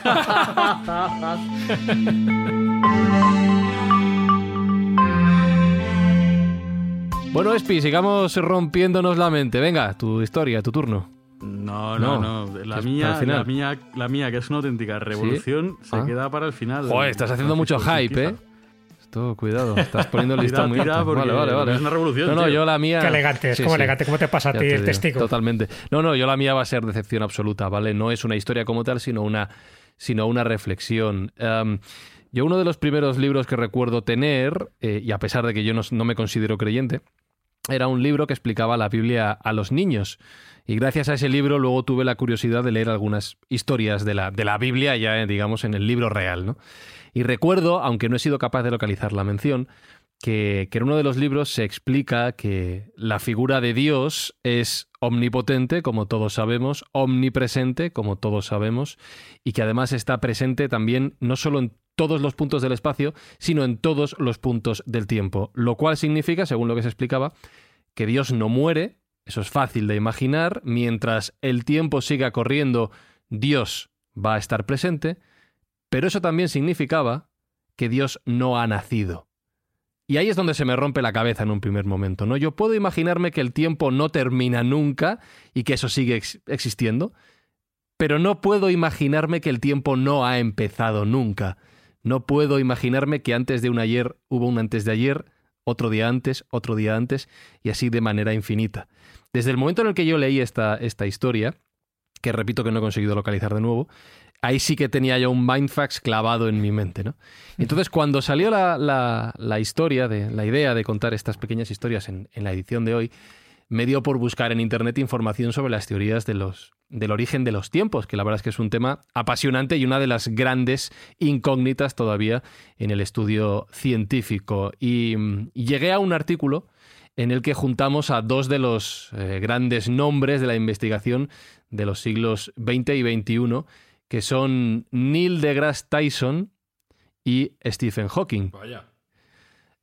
bueno, Espi, sigamos rompiéndonos la mente. Venga, tu historia, tu turno. No, no, No, no. La mía, la mía, la mía, que es una auténtica revolución, se Ah. queda para el final. Joder, estás haciendo mucho hype, ¿eh? Cuidado, estás poniendo el listón muy alto. Vale, vale, vale. es una revolución, No, no, tío. yo la mía. Qué elegante, es Sí, como sí. elegante. ¿Cómo te pasa a ti te el digo, testigo? Totalmente. No, no, yo la mía va a ser decepción absoluta, ¿vale? No es una historia como tal, sino una, sino una reflexión. Em, yo uno de los primeros libros que recuerdo tener, eh, y a pesar de que yo no, no me considero creyente, era un libro que explicaba la Biblia a los niños. Y gracias a ese libro luego tuve la curiosidad de leer algunas historias de la, de la Biblia ya, eh, digamos, en el libro real, ¿no? Y recuerdo, aunque no he sido capaz de localizar la mención, que, en uno de los libros se explica que la figura de Dios es omnipotente, como todos sabemos, omnipresente, como todos sabemos, y que además está presente también no solo en todos los puntos del espacio, sino en todos los puntos del tiempo. Lo cual significa, según lo que se explicaba, que Dios no muere, eso es fácil de imaginar, mientras el tiempo siga corriendo, Dios va a estar presente, pero eso también significaba que Dios no ha nacido. Y ahí es donde se me rompe la cabeza en un primer momento, ¿no? Yo puedo imaginarme que el tiempo no termina nunca y que eso sigue ex- existiendo, pero no puedo imaginarme que el tiempo no ha empezado nunca. No puedo imaginarme que antes de un ayer hubo un antes de ayer, otro día antes, otro día antes, y así de manera infinita. Desde el momento en el que yo leí esta, esta historia, que repito que no he conseguido localizar de nuevo, ahí sí que tenía yo un mindfax clavado en mi mente, ¿no? Entonces, cuando salió la, la- la historia, de, la idea de contar estas pequeñas historias en, en la edición de hoy, me dio por buscar en internet información sobre las teorías de los, del origen de los tiempos, que la verdad es que es un tema apasionante y una de las grandes incógnitas todavía en el estudio científico. Y, y llegué a un artículo en el que juntamos a dos de los eh, grandes nombres de la investigación de los siglos XX y XXI, que son Neil deGrasse Tyson y Stephen Hawking. Vaya.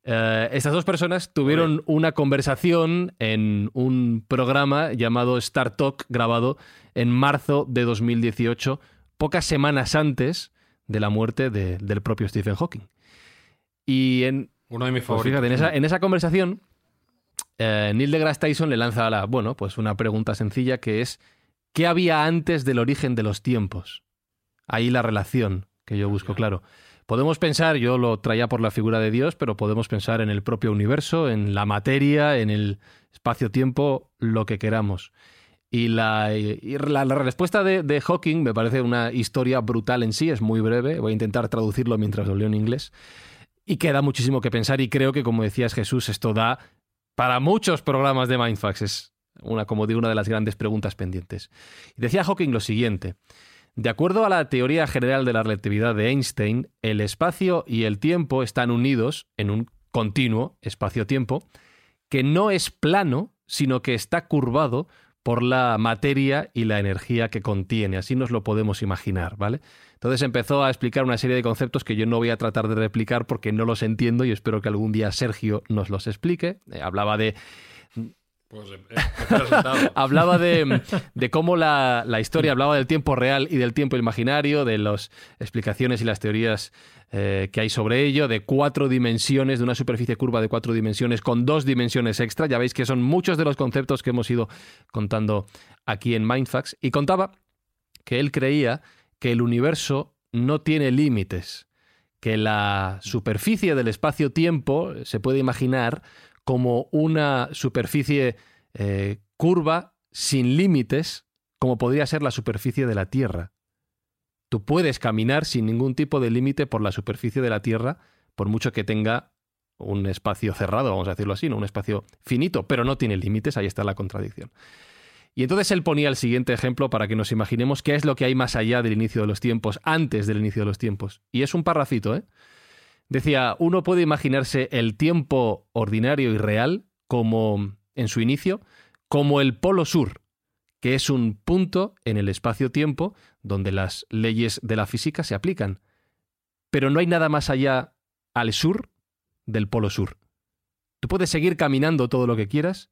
Eh, estas dos personas tuvieron una conversación en un programa llamado Star Talk, grabado en marzo de 2018, pocas semanas antes de la muerte de- del propio Stephen Hawking. Y en, Uno de mis pues favoritos. fíjate, en esa, en esa conversación, eh, Neil deGrasse Tyson le lanza la, bueno, pues una pregunta sencilla que es ¿qué había antes del origen de los tiempos? Ahí la relación que yo busco, claro. Podemos pensar, yo lo traía por la figura de Dios, pero podemos pensar en el propio universo, en la materia, en el espacio-tiempo, lo que queramos. Y la, y la, la respuesta de, de Hawking me parece una historia brutal en sí, es muy breve, voy a intentar traducirlo mientras lo leo en inglés. Y queda muchísimo que pensar y creo que, como decías Jesús, esto da para muchos programas de Mindfax. Es una, como digo, una de las grandes preguntas pendientes. Y decía Hawking lo siguiente. De acuerdo a la teoría general de la relatividad de Einstein, el espacio y el tiempo están unidos en un continuo espacio-tiempo que no es plano, sino que está curvado por la materia y la energía que contiene. Así nos lo podemos imaginar, ¿vale? Entonces empezó a explicar una serie de conceptos que yo no voy a tratar de replicar porque no los entiendo y espero que algún día Sergio nos los explique. Eh, hablaba de pues, eh, eh, hablaba de, cómo la, historia hablaba del tiempo real y del tiempo imaginario, de las explicaciones y las teorías que hay sobre ello, de cuatro dimensiones, de una superficie curva de cuatro dimensiones con dos dimensiones extra. Ya veis que son muchos de los conceptos que hemos ido contando aquí en Mindfax. Y contaba que él creía que el universo no tiene límites, que la superficie del espacio-tiempo se puede imaginar como una superficie eh, curva sin límites, como podría ser la superficie de la Tierra. Tú puedes caminar sin ningún tipo de límite por la superficie de la Tierra, por mucho que tenga un espacio cerrado, vamos a decirlo así, ¿no? un espacio finito, pero no tiene límites, ahí está la contradicción. Y entonces él ponía el siguiente ejemplo para que nos imaginemos qué es lo que hay más allá del inicio de los tiempos, antes del inicio de los tiempos. Y es un parrafito, ¿eh? Decía, uno puede imaginarse el tiempo ordinario y real como, en su inicio, como el polo sur, que es un punto en el espacio-tiempo donde las leyes de la física se aplican. Pero no hay nada más allá al sur del polo sur. Tú puedes seguir caminando todo lo que quieras,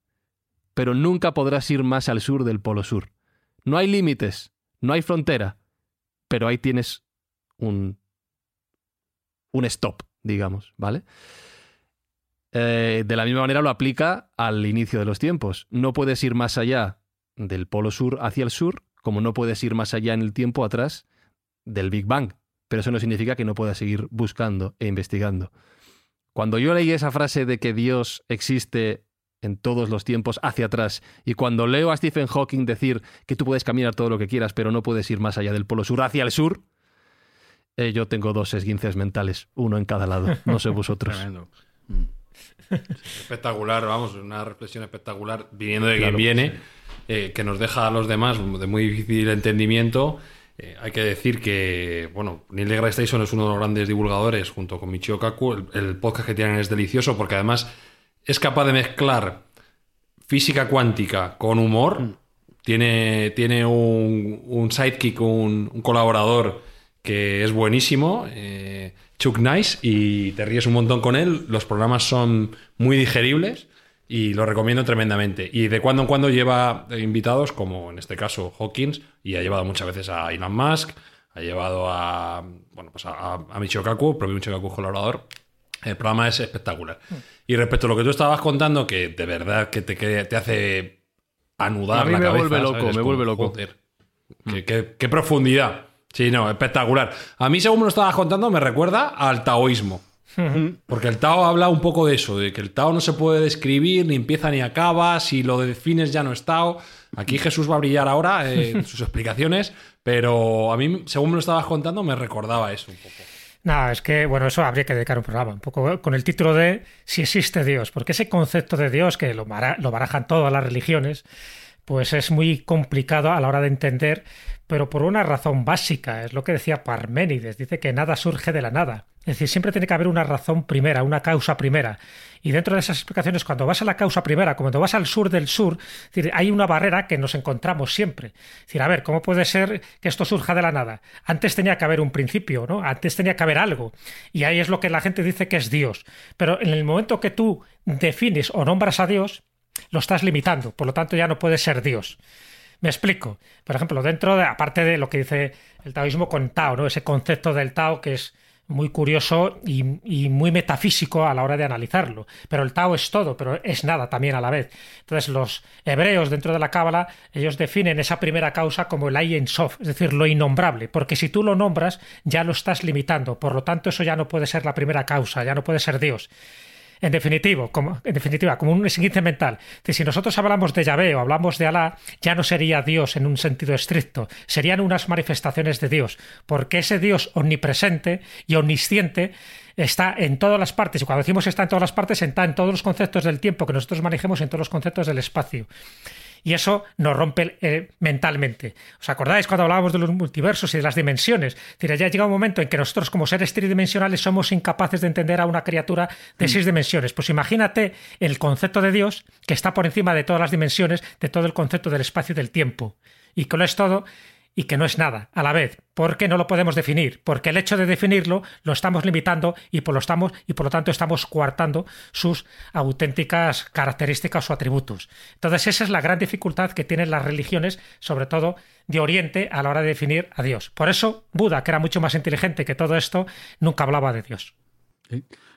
pero nunca podrás ir más al sur del Polo Sur. No hay límites, no hay frontera, pero ahí tienes un, un stop, digamos, ¿vale? Eh, de la misma manera lo aplica al inicio de los tiempos. No puedes ir más allá del Polo Sur hacia el sur, como no puedes ir más allá en el tiempo atrás del Big Bang. Pero eso no significa que no puedas seguir buscando e investigando. Cuando yo leí esa frase de que Dios existe en todos los tiempos hacia atrás. Y cuando leo a Stephen Hawking decir que tú puedes caminar todo lo que quieras, pero no puedes ir más allá del polo sur hacia el sur, eh, yo tengo dos esguinces mentales, uno en cada lado. No sé vosotros. Espectacular, vamos, una reflexión espectacular viniendo de quien viene, eh, que nos deja a los demás de muy difícil entendimiento. Eh, hay que decir que, bueno, Neil deGrasse Tyson es uno de los grandes divulgadores junto con Michio Kaku. El, el podcast que tienen es delicioso porque además es capaz de mezclar física cuántica con humor. Mm. Tiene, tiene un, sidekick, un, colaborador que es buenísimo, eh, Chuck Nice, y te ríes un montón con él. Los programas son muy digeribles y lo recomiendo tremendamente. Y de cuando en cuando lleva invitados, como en este caso Hawkins, y ha llevado muchas veces a Elon Musk, ha llevado a, bueno, pues a, a Michio Kaku, propio Michio Kaku colaborador. El programa es espectacular. Mm. Y respecto a lo que tú estabas contando, que de verdad que te, te hace anudar a mí me Vuelve loco, me vuelve loco, qué, profundidad. Sí, no, espectacular. A mí, según me lo estabas contando, me recuerda al taoísmo. Porque el Tao habla un poco de eso, de que el Tao no se puede describir, ni empieza ni acaba, si lo defines ya no es Tao. Aquí Jesús va a brillar ahora en sus explicaciones, pero a mí, según me lo estabas contando, me recordaba eso un poco. Nada, es que, bueno, eso habría que dedicar un programa, un poco con el título de Si existe Dios, porque ese concepto de Dios, que lo, lo barajan todas las religiones, pues es muy complicado a la hora de entender, pero por una razón básica, es lo que decía Parménides, dice que nada surge de la nada. Es decir, siempre tiene que haber una razón primera, una causa primera. Y dentro de esas explicaciones, cuando vas a la causa primera, cuando vas al sur del sur, hay una barrera que nos encontramos siempre. Es decir, a ver, ¿cómo puede ser que esto surja de la nada? Antes tenía que haber un principio, ¿no? Antes tenía que haber algo. Y ahí es lo que la gente dice que es Dios. Pero en el momento que tú defines o nombras a Dios, lo estás limitando. Por lo tanto, ya no puede ser Dios. Me explico. Por ejemplo, dentro de, aparte de lo que dice el taoísmo con Tao, ¿no? Ese concepto del Tao que es muy curioso y, muy metafísico a la hora de analizarlo. Pero el Tao es todo, pero es nada también a la vez. Entonces, los hebreos dentro de la Cábala, ellos definen esa primera causa como el Ayin Sof, es decir, lo innombrable, porque si tú lo nombras, ya lo estás limitando. Por lo tanto, eso ya no puede ser la primera causa, ya no puede ser Dios. En, definitivo, como, en definitiva, como un siguiente mental, que si nosotros hablamos de Yahvé o hablamos de Alá, ya no sería Dios en un sentido estricto, serían unas manifestaciones de Dios, porque ese Dios omnipresente y omnisciente está en todas las partes, y cuando decimos está en todas las partes, está en todos los conceptos del tiempo que nosotros manejemos, en todos los conceptos del espacio. Y eso nos rompe eh, mentalmente. ¿Os acordáis cuando hablábamos de los multiversos y de las dimensiones? Es decir, ya llega un momento en que nosotros, como seres tridimensionales, somos incapaces de entender a una criatura de seis dimensiones. Pues imagínate el concepto de Dios que está por encima de todas las dimensiones, de todo el concepto del espacio y del tiempo. Y que lo es todo y que no es nada a la vez. ¿Por qué no lo podemos definir? Porque el hecho de definirlo lo estamos limitando y por lo, estamos, y por lo tanto estamos coartando sus auténticas características o atributos. Entonces esa es la gran dificultad que tienen las religiones, sobre todo de Oriente, a la hora de definir a Dios. Por eso Buda, que era mucho más inteligente que todo esto, nunca hablaba de Dios.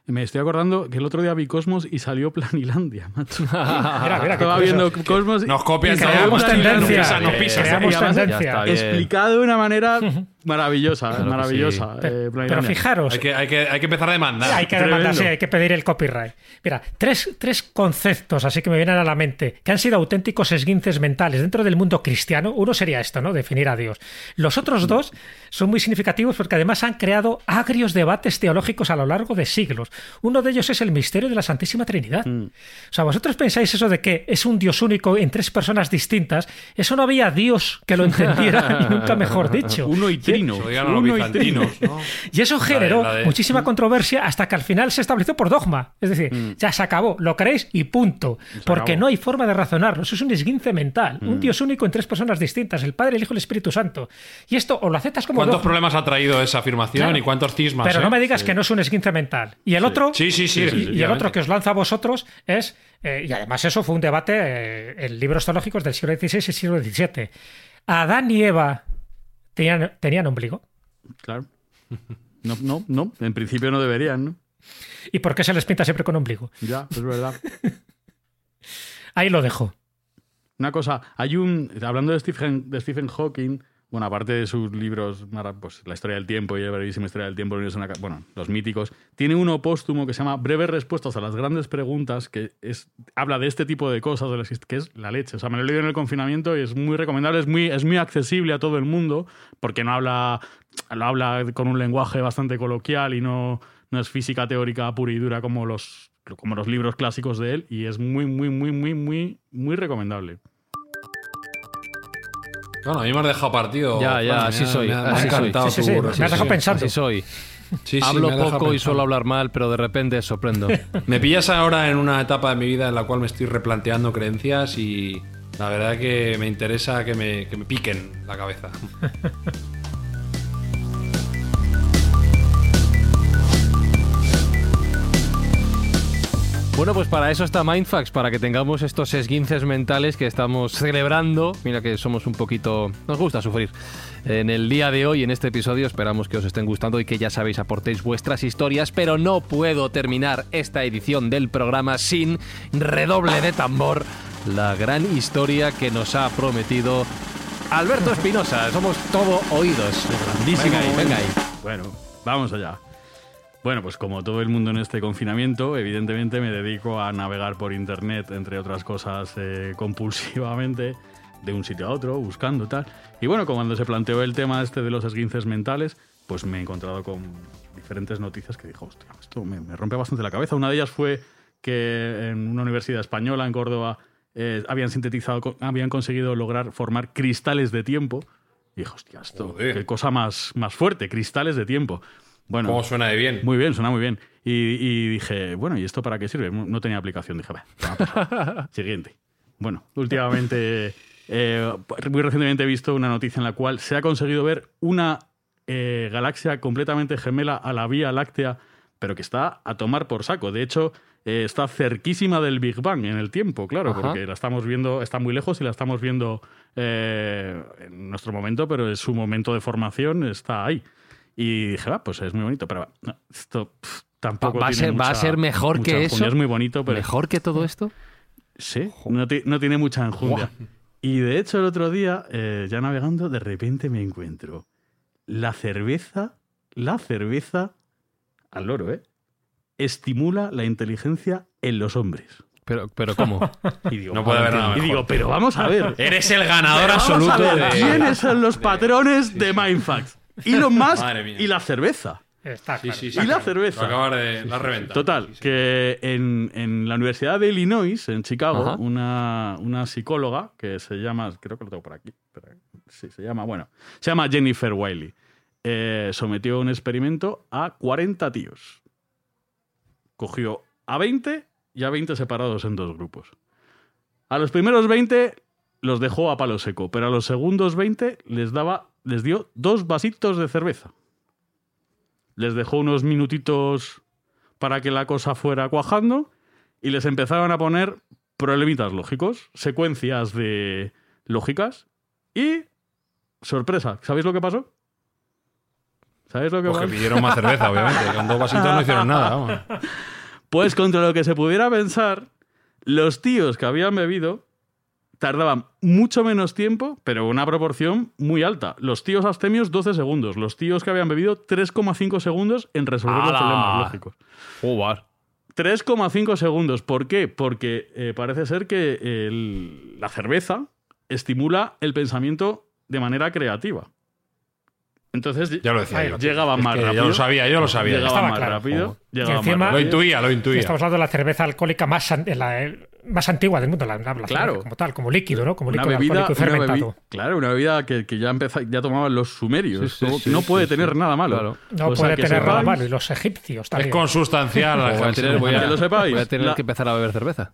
Me estoy acordando que el otro día vi Cosmos y salió Planilandia, macho. mira, mira, Estaba viendo Cosmos. Nos copian Y creamos tendencia. Nos pisan. Creamos tendencia. ya está bien. Explicado de una manera maravillosa, Claro maravillosa. sí. eh, Pero fijaros, Hay que, hay, que, hay que empezar a demandar. Hay que Tremendo. demandar, sí, hay que pedir el copyright. Mira, tres, tres conceptos así que me vienen a la mente, que han sido auténticos esguinces mentales dentro del mundo cristiano. Uno sería esto, ¿no? Definir a Dios. Los otros dos son muy significativos porque además han creado agrios debates teológicos a lo largo de siglos. Uno de ellos es el misterio de la Santísima Trinidad. O sea, vosotros pensáis eso de que es un Dios único en tres personas distintas. Eso no había Dios que lo entendiera, y nunca mejor dicho. Uno y los y trino. bizantinos, ¿no? Y eso generó la de- muchísima controversia hasta que al final se estableció por dogma. Es decir, Mm. ya se acabó, lo creéis y punto. Porque acabó. no hay forma de razonarlo. Eso es un esguince mental. Mm. Un Dios único en tres personas distintas, el Padre, el Hijo y el Espíritu Santo. Y esto o lo aceptas como ¿Cuántos dogma, problemas ha traído esa afirmación Claro. y cuántos cismas? pero eh? no me digas que no es un esguince mental. Y el otro, Sí, sí, sí, y- y, el otro que os lanza a vosotros es, eh, y además eso fue un debate eh, en libros teológicos del siglo XVI y siglo XVII. Adán y Eva tenían, tenían ombligo. Claro. No, no, no. En principio no deberían, ¿no? ¿Y por qué se les pinta siempre con ombligo? Ya, es verdad. Ahí lo dejo. Una cosa, hay un. Hablando de Stephen, de Stephen Hawking, bueno, aparte de sus libros, pues La historia del tiempo y la brevísima historia del tiempo, bueno, los míticos, tiene uno póstumo que se llama Breves respuestas a las grandes preguntas, que es, habla de este tipo de cosas, de las que es la leche. O sea, me lo he leído en el confinamiento y es muy recomendable, es muy, es muy accesible a todo el mundo, porque no habla, lo habla con un lenguaje bastante coloquial y no, no es física teórica pura y dura como los, como los libros clásicos de él, y es muy, muy, muy, muy, muy, muy recomendable. Bueno, a mí me has dejado partido. Ya, ya, así me soy, Me ha, soy. encantado Sí, sí, tu sí, me has dejado pensando. Así soy. Sí, sí, Hablo poco y suelo hablar mal, pero de repente sorprendo. Me pillas ahora en una etapa de mi vida en la cual me estoy replanteando creencias y la verdad que me interesa que me, que me piquen la cabeza. Bueno, pues para eso está Mindfax, para que tengamos estos esguinces mentales que estamos celebrando. Mira que somos un poquito... Nos gusta sufrir. En el día de hoy, en este episodio, esperamos que os estén gustando y que ya sabéis aportéis vuestras historias, pero no puedo terminar esta edición del programa sin redoble de tambor, la gran historia que nos ha prometido Alberto Espinosa. Somos todo oídos. Venga ahí, venga ahí. Bueno, vamos allá. Bueno, pues como todo el mundo en este confinamiento, evidentemente me dedico a navegar por internet, entre otras cosas, eh, compulsivamente, de un sitio a otro, buscando tal. Y bueno, cuando se planteó el tema este de los esguinces mentales, pues me he encontrado con diferentes noticias que dijo, hostia, esto me, me rompe bastante la cabeza. Una de ellas fue que en una universidad española, en Córdoba, eh, habían sintetizado, habían conseguido lograr formar cristales de tiempo. Y dije, hostia, esto, Joder. qué cosa más, más fuerte, cristales de tiempo. Bueno, ¿Cómo suena de bien? muy bien, suena muy bien. Y, y dije, bueno, ¿y esto para qué sirve? No tenía aplicación. Dije, va. Siguiente. Bueno, últimamente, eh, muy recientemente he visto una noticia en la cual se ha conseguido ver una eh, galaxia completamente gemela a la Vía Láctea, pero que está a tomar por saco. De hecho, eh, está cerquísima del Big Bang en el tiempo, claro, Ajá. porque la estamos viendo, está muy lejos y la estamos viendo eh, en nuestro momento, pero en su momento de formación está ahí. Y dije, va, pues es muy bonito, pero no, esto pff, tampoco Va a tiene ser- va a mucha- ser mejor mucha que enjundia. eso. Es muy bonito, pero ¿Mejor que todo esto? sí, no, no tiene mucha enjundia. Y de hecho el otro día, eh, ya navegando, de repente me encuentro la cerveza, la cerveza, al loro, ¿eh? Estimula la inteligencia en los hombres. Pero, pero ¿cómo? Y digo, No puede haber nada Y mejor. digo, pero vamos a ver. Eres el ganador absoluto de. ¿Quiénes son los patrones de Mindfax? Elon Musk Madre mía. y la cerveza. Está Sí, claro. sí, sí. Y la claro. cerveza. Lo de la reventa. Total, que en, en la Universidad de Illinois, en Chicago, una, una psicóloga que se llama, creo que lo tengo por aquí, espera, sí, se llama, bueno, se llama Jennifer Wiley, eh, sometió un experimento a 40 tíos. Cogió a 20 y a 20 separados en dos grupos. A los primeros 20 los dejó a palo seco, pero a los segundos 20 les daba, les dio dos vasitos de cerveza. Les dejó unos minutitos para que la cosa fuera cuajando y les empezaron a poner problemitas lógicos, secuencias de lógicas y sorpresa, ¿sabéis lo que pasó? ¿Sabéis lo que Pues que pasó? pidieron más cerveza, obviamente. Con dos vasitos no hicieron nada. vamos. Pues contra lo que se pudiera pensar, los tíos que habían bebido tardaban mucho menos tiempo, pero una proporción muy alta. Los tíos abstemios 12 segundos, los tíos que habían bebido 3,5 segundos en resolver los problemas lógicos. Joder. 3,5 segundos. ¿Por qué? Porque eh, parece ser que el- la cerveza estimula el pensamiento de manera creativa. Entonces Ya lo decía Ahí yo. lo llegaban Es más rápido. Yo lo sabía, yo lo sabía. Llegaban Estaba más claro. rápido. Y llegaban más encima- Lo rápido. intuía, lo intuía. Estamos hablando de la cerveza alcohólica más, la, eh, más antigua del mundo, la, la Claro. como tal, como líquido, ¿no? Como una líquido bebida, una fermentado. bebi- claro, una bebida que, que ya empeza- ya tomaban los sumerios. Sí, sí, no sí, no sí, puede sí. tener nada malo. Claro. No O sea, puede tener nada malo. Y los egipcios Es también. consustancial. Voy a tener, voy a- Que lo sepáis, voy a tener la- que empezar a beber cerveza.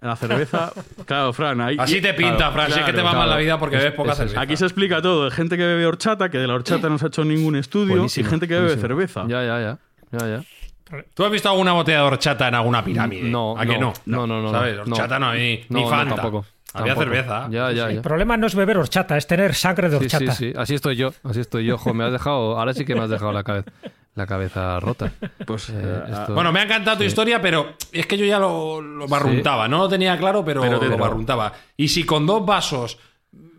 La cerveza, claro, Fran. ahí- Así te pinta, Claro, Fran. Si es que te claro, va mal claro. la vida porque Es- bebes poca es cerveza. Aquí se explica todo. De gente que bebe horchata, que de la horchata no se ha hecho ningún estudio, Buenísimo, y gente que bebe cerveza. Ya, ya, ya. Ya, ya. ¿Tú has visto alguna botella de horchata en alguna pirámide? No, ¿A que no? no, no, no, ¿Sabes? no. Horchata no, ni, No, ni no, Fanta. tampoco. Había Tampoco. cerveza. Ya, ya, El ya. problema no es beber horchata, es tener sangre de horchata. sí, sí. Así estoy yo. Así estoy yo. Jo, me has dejado. Ahora sí que me has dejado la cabeza, la cabeza rota. Pues, Eh, eh, esto- Bueno, me ha encantado tu historia, pero es que yo ya lo, lo barruntaba. No lo tenía claro, pero, Pero te- lo barruntaba. Y si con dos vasos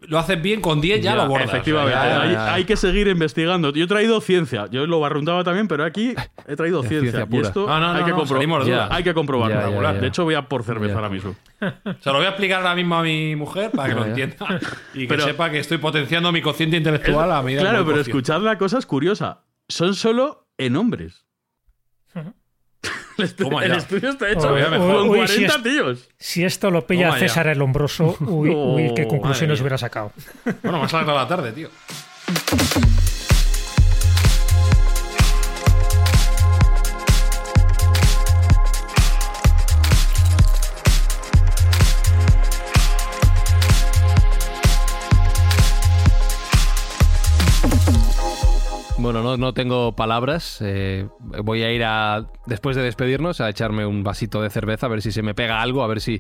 lo haces bien, con diez ya, Ya, lo bordas. Efectivamente, O sea, ya- hay, ya. hay que seguir investigando. Yo he traído ciencia. Yo lo barruntaba también, pero aquí he traído ciencia. ciencia y esto No, no, hay, no, que hay que comprobarlo. Ya, ya, ya. De hecho, voy a por cerveza Ya. ahora mismo. Se lo voy a explicar ahora mismo a mi mujer para que Ya, lo ya. entienda y que Pero- sepa que estoy potenciando mi cociente intelectual a medida que Claro, pero escuchad la cosa es curiosa. Son solo en hombres. El, estu- Toma el ya. estudio está hecho con uy, 40 si es- tíos. Si esto lo pilla Toma ya. César el Lombroso, uy, uy, qué conclusiones hubiera sacado. Bueno, más larga la tarde, tío. Bueno, no, no tengo palabras. eh, voy a ir a, después de despedirnos, a echarme un vasito de cerveza, a ver si se me pega algo, a ver si,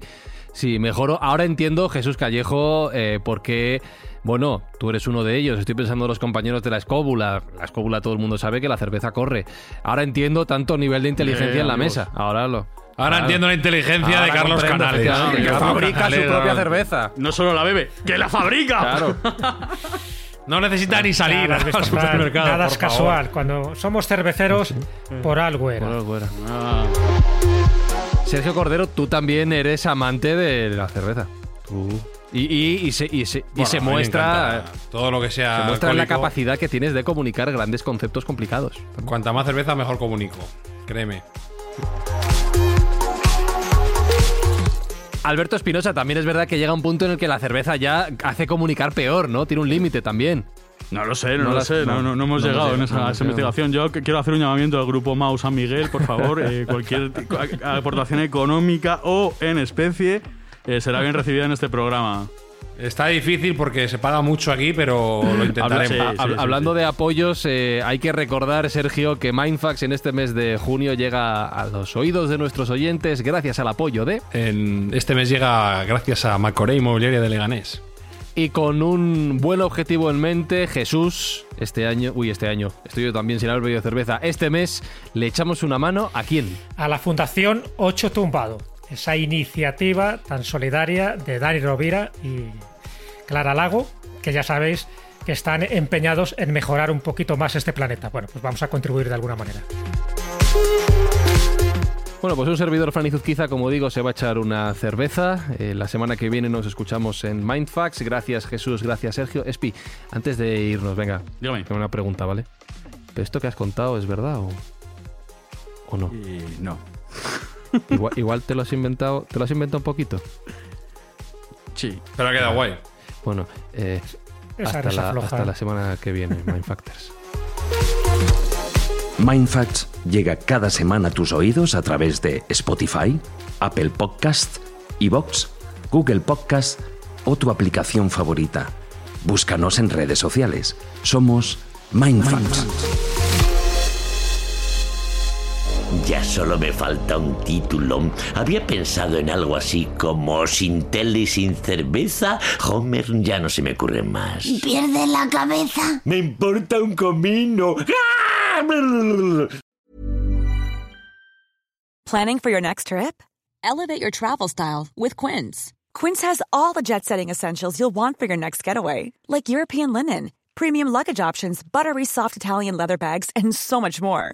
si mejoro. Ahora entiendo, Jesús Callejo, eh, por qué, bueno, tú eres uno de ellos. Estoy pensando en los compañeros de la escóbula. La escóbula todo el mundo sabe que la cerveza corre. Ahora entiendo tanto nivel de inteligencia Eh, en la amigos. mesa. Ahora lo... Ahora claro. entiendo la inteligencia de Carlos Canales. que fabrica Canales, su propia cerveza. No solo la bebe, que la fabrica. Claro. No necesita ni salir Nada, a has visto, los Fran, supermercados. nada por es favor. casual. Cuando somos cerveceros, por algo era. Bueno, bueno. Ah, Sergio Cordero, tú también eres amante de la cerveza. Tú. Y, y- y se, y Bueno, muestra, todo lo que sea se muestra la capacidad que tienes de comunicar grandes conceptos complicados. Cuanta más cerveza, mejor comunico. Créeme. Alberto Espinosa, también es verdad que llega un punto en el que la cerveza ya hace comunicar peor, ¿no? Tiene un límite también. No lo sé, no, No lo las- sé, no, no, no- no hemos llegado en esa, investigación. Yo quiero hacer un llamamiento al grupo Mau San Miguel, por favor, eh, cualquier aportación económica o en especie eh, será bien recibida en este programa. Está difícil porque se paga mucho aquí, pero lo intentaremos. Sí, Ha- sí, hab- sí, hablando sí. de apoyos, eh, hay que recordar, Sergio, que Mindfax en este mes de junio llega a los oídos de nuestros oyentes gracias al apoyo de En este mes llega gracias a Macoré Inmobiliaria de Leganés. Y con un buen objetivo en mente, Jesús, este año, uy, este año, estoy yo también sin haber bebido cerveza, este mes le echamos una mano a quién? A la Fundación Ocho Tumbado, esa iniciativa tan solidaria de Dani Rovira y Clara Lago, que ya sabéis que están empeñados en mejorar un poquito más este planeta. Bueno, pues vamos a contribuir de alguna manera. Bueno, pues un servidor Fran Izuzquiza, como digo, se va a echar una cerveza. Eh, la semana que viene nos escuchamos en Mindfax. Gracias Jesús, gracias Sergio. Espi, antes de irnos, venga, Dígame. tengo una pregunta, ¿vale? ¿Esto que has contado es verdad o, o no? Y no. Igual, igual te lo has inventado, te lo has inventado un poquito. Sí. Pero ha quedado guay. Bueno, eh, hasta, la, afloja. hasta la semana que viene, Mindfactors. Mindfacts llega cada semana a tus oídos a través de Spotify, Apple Podcast, Evox, Google Podcast o tu aplicación favorita. Búscanos en redes sociales. Somos Mindfacts. Ya solo me falta un título. Había pensado en algo así como Sin tele y sin cerveza. Homer ya no se me ocurre más. ¿Pierde la cabeza? Me importa un comino. ¡Ah! Planning for your next trip? Elevate your travel style with Quince. Quince has all the jet setting essentials you'll want for your next getaway, like European linen, premium luggage options, buttery soft Italian leather bags, and so much more.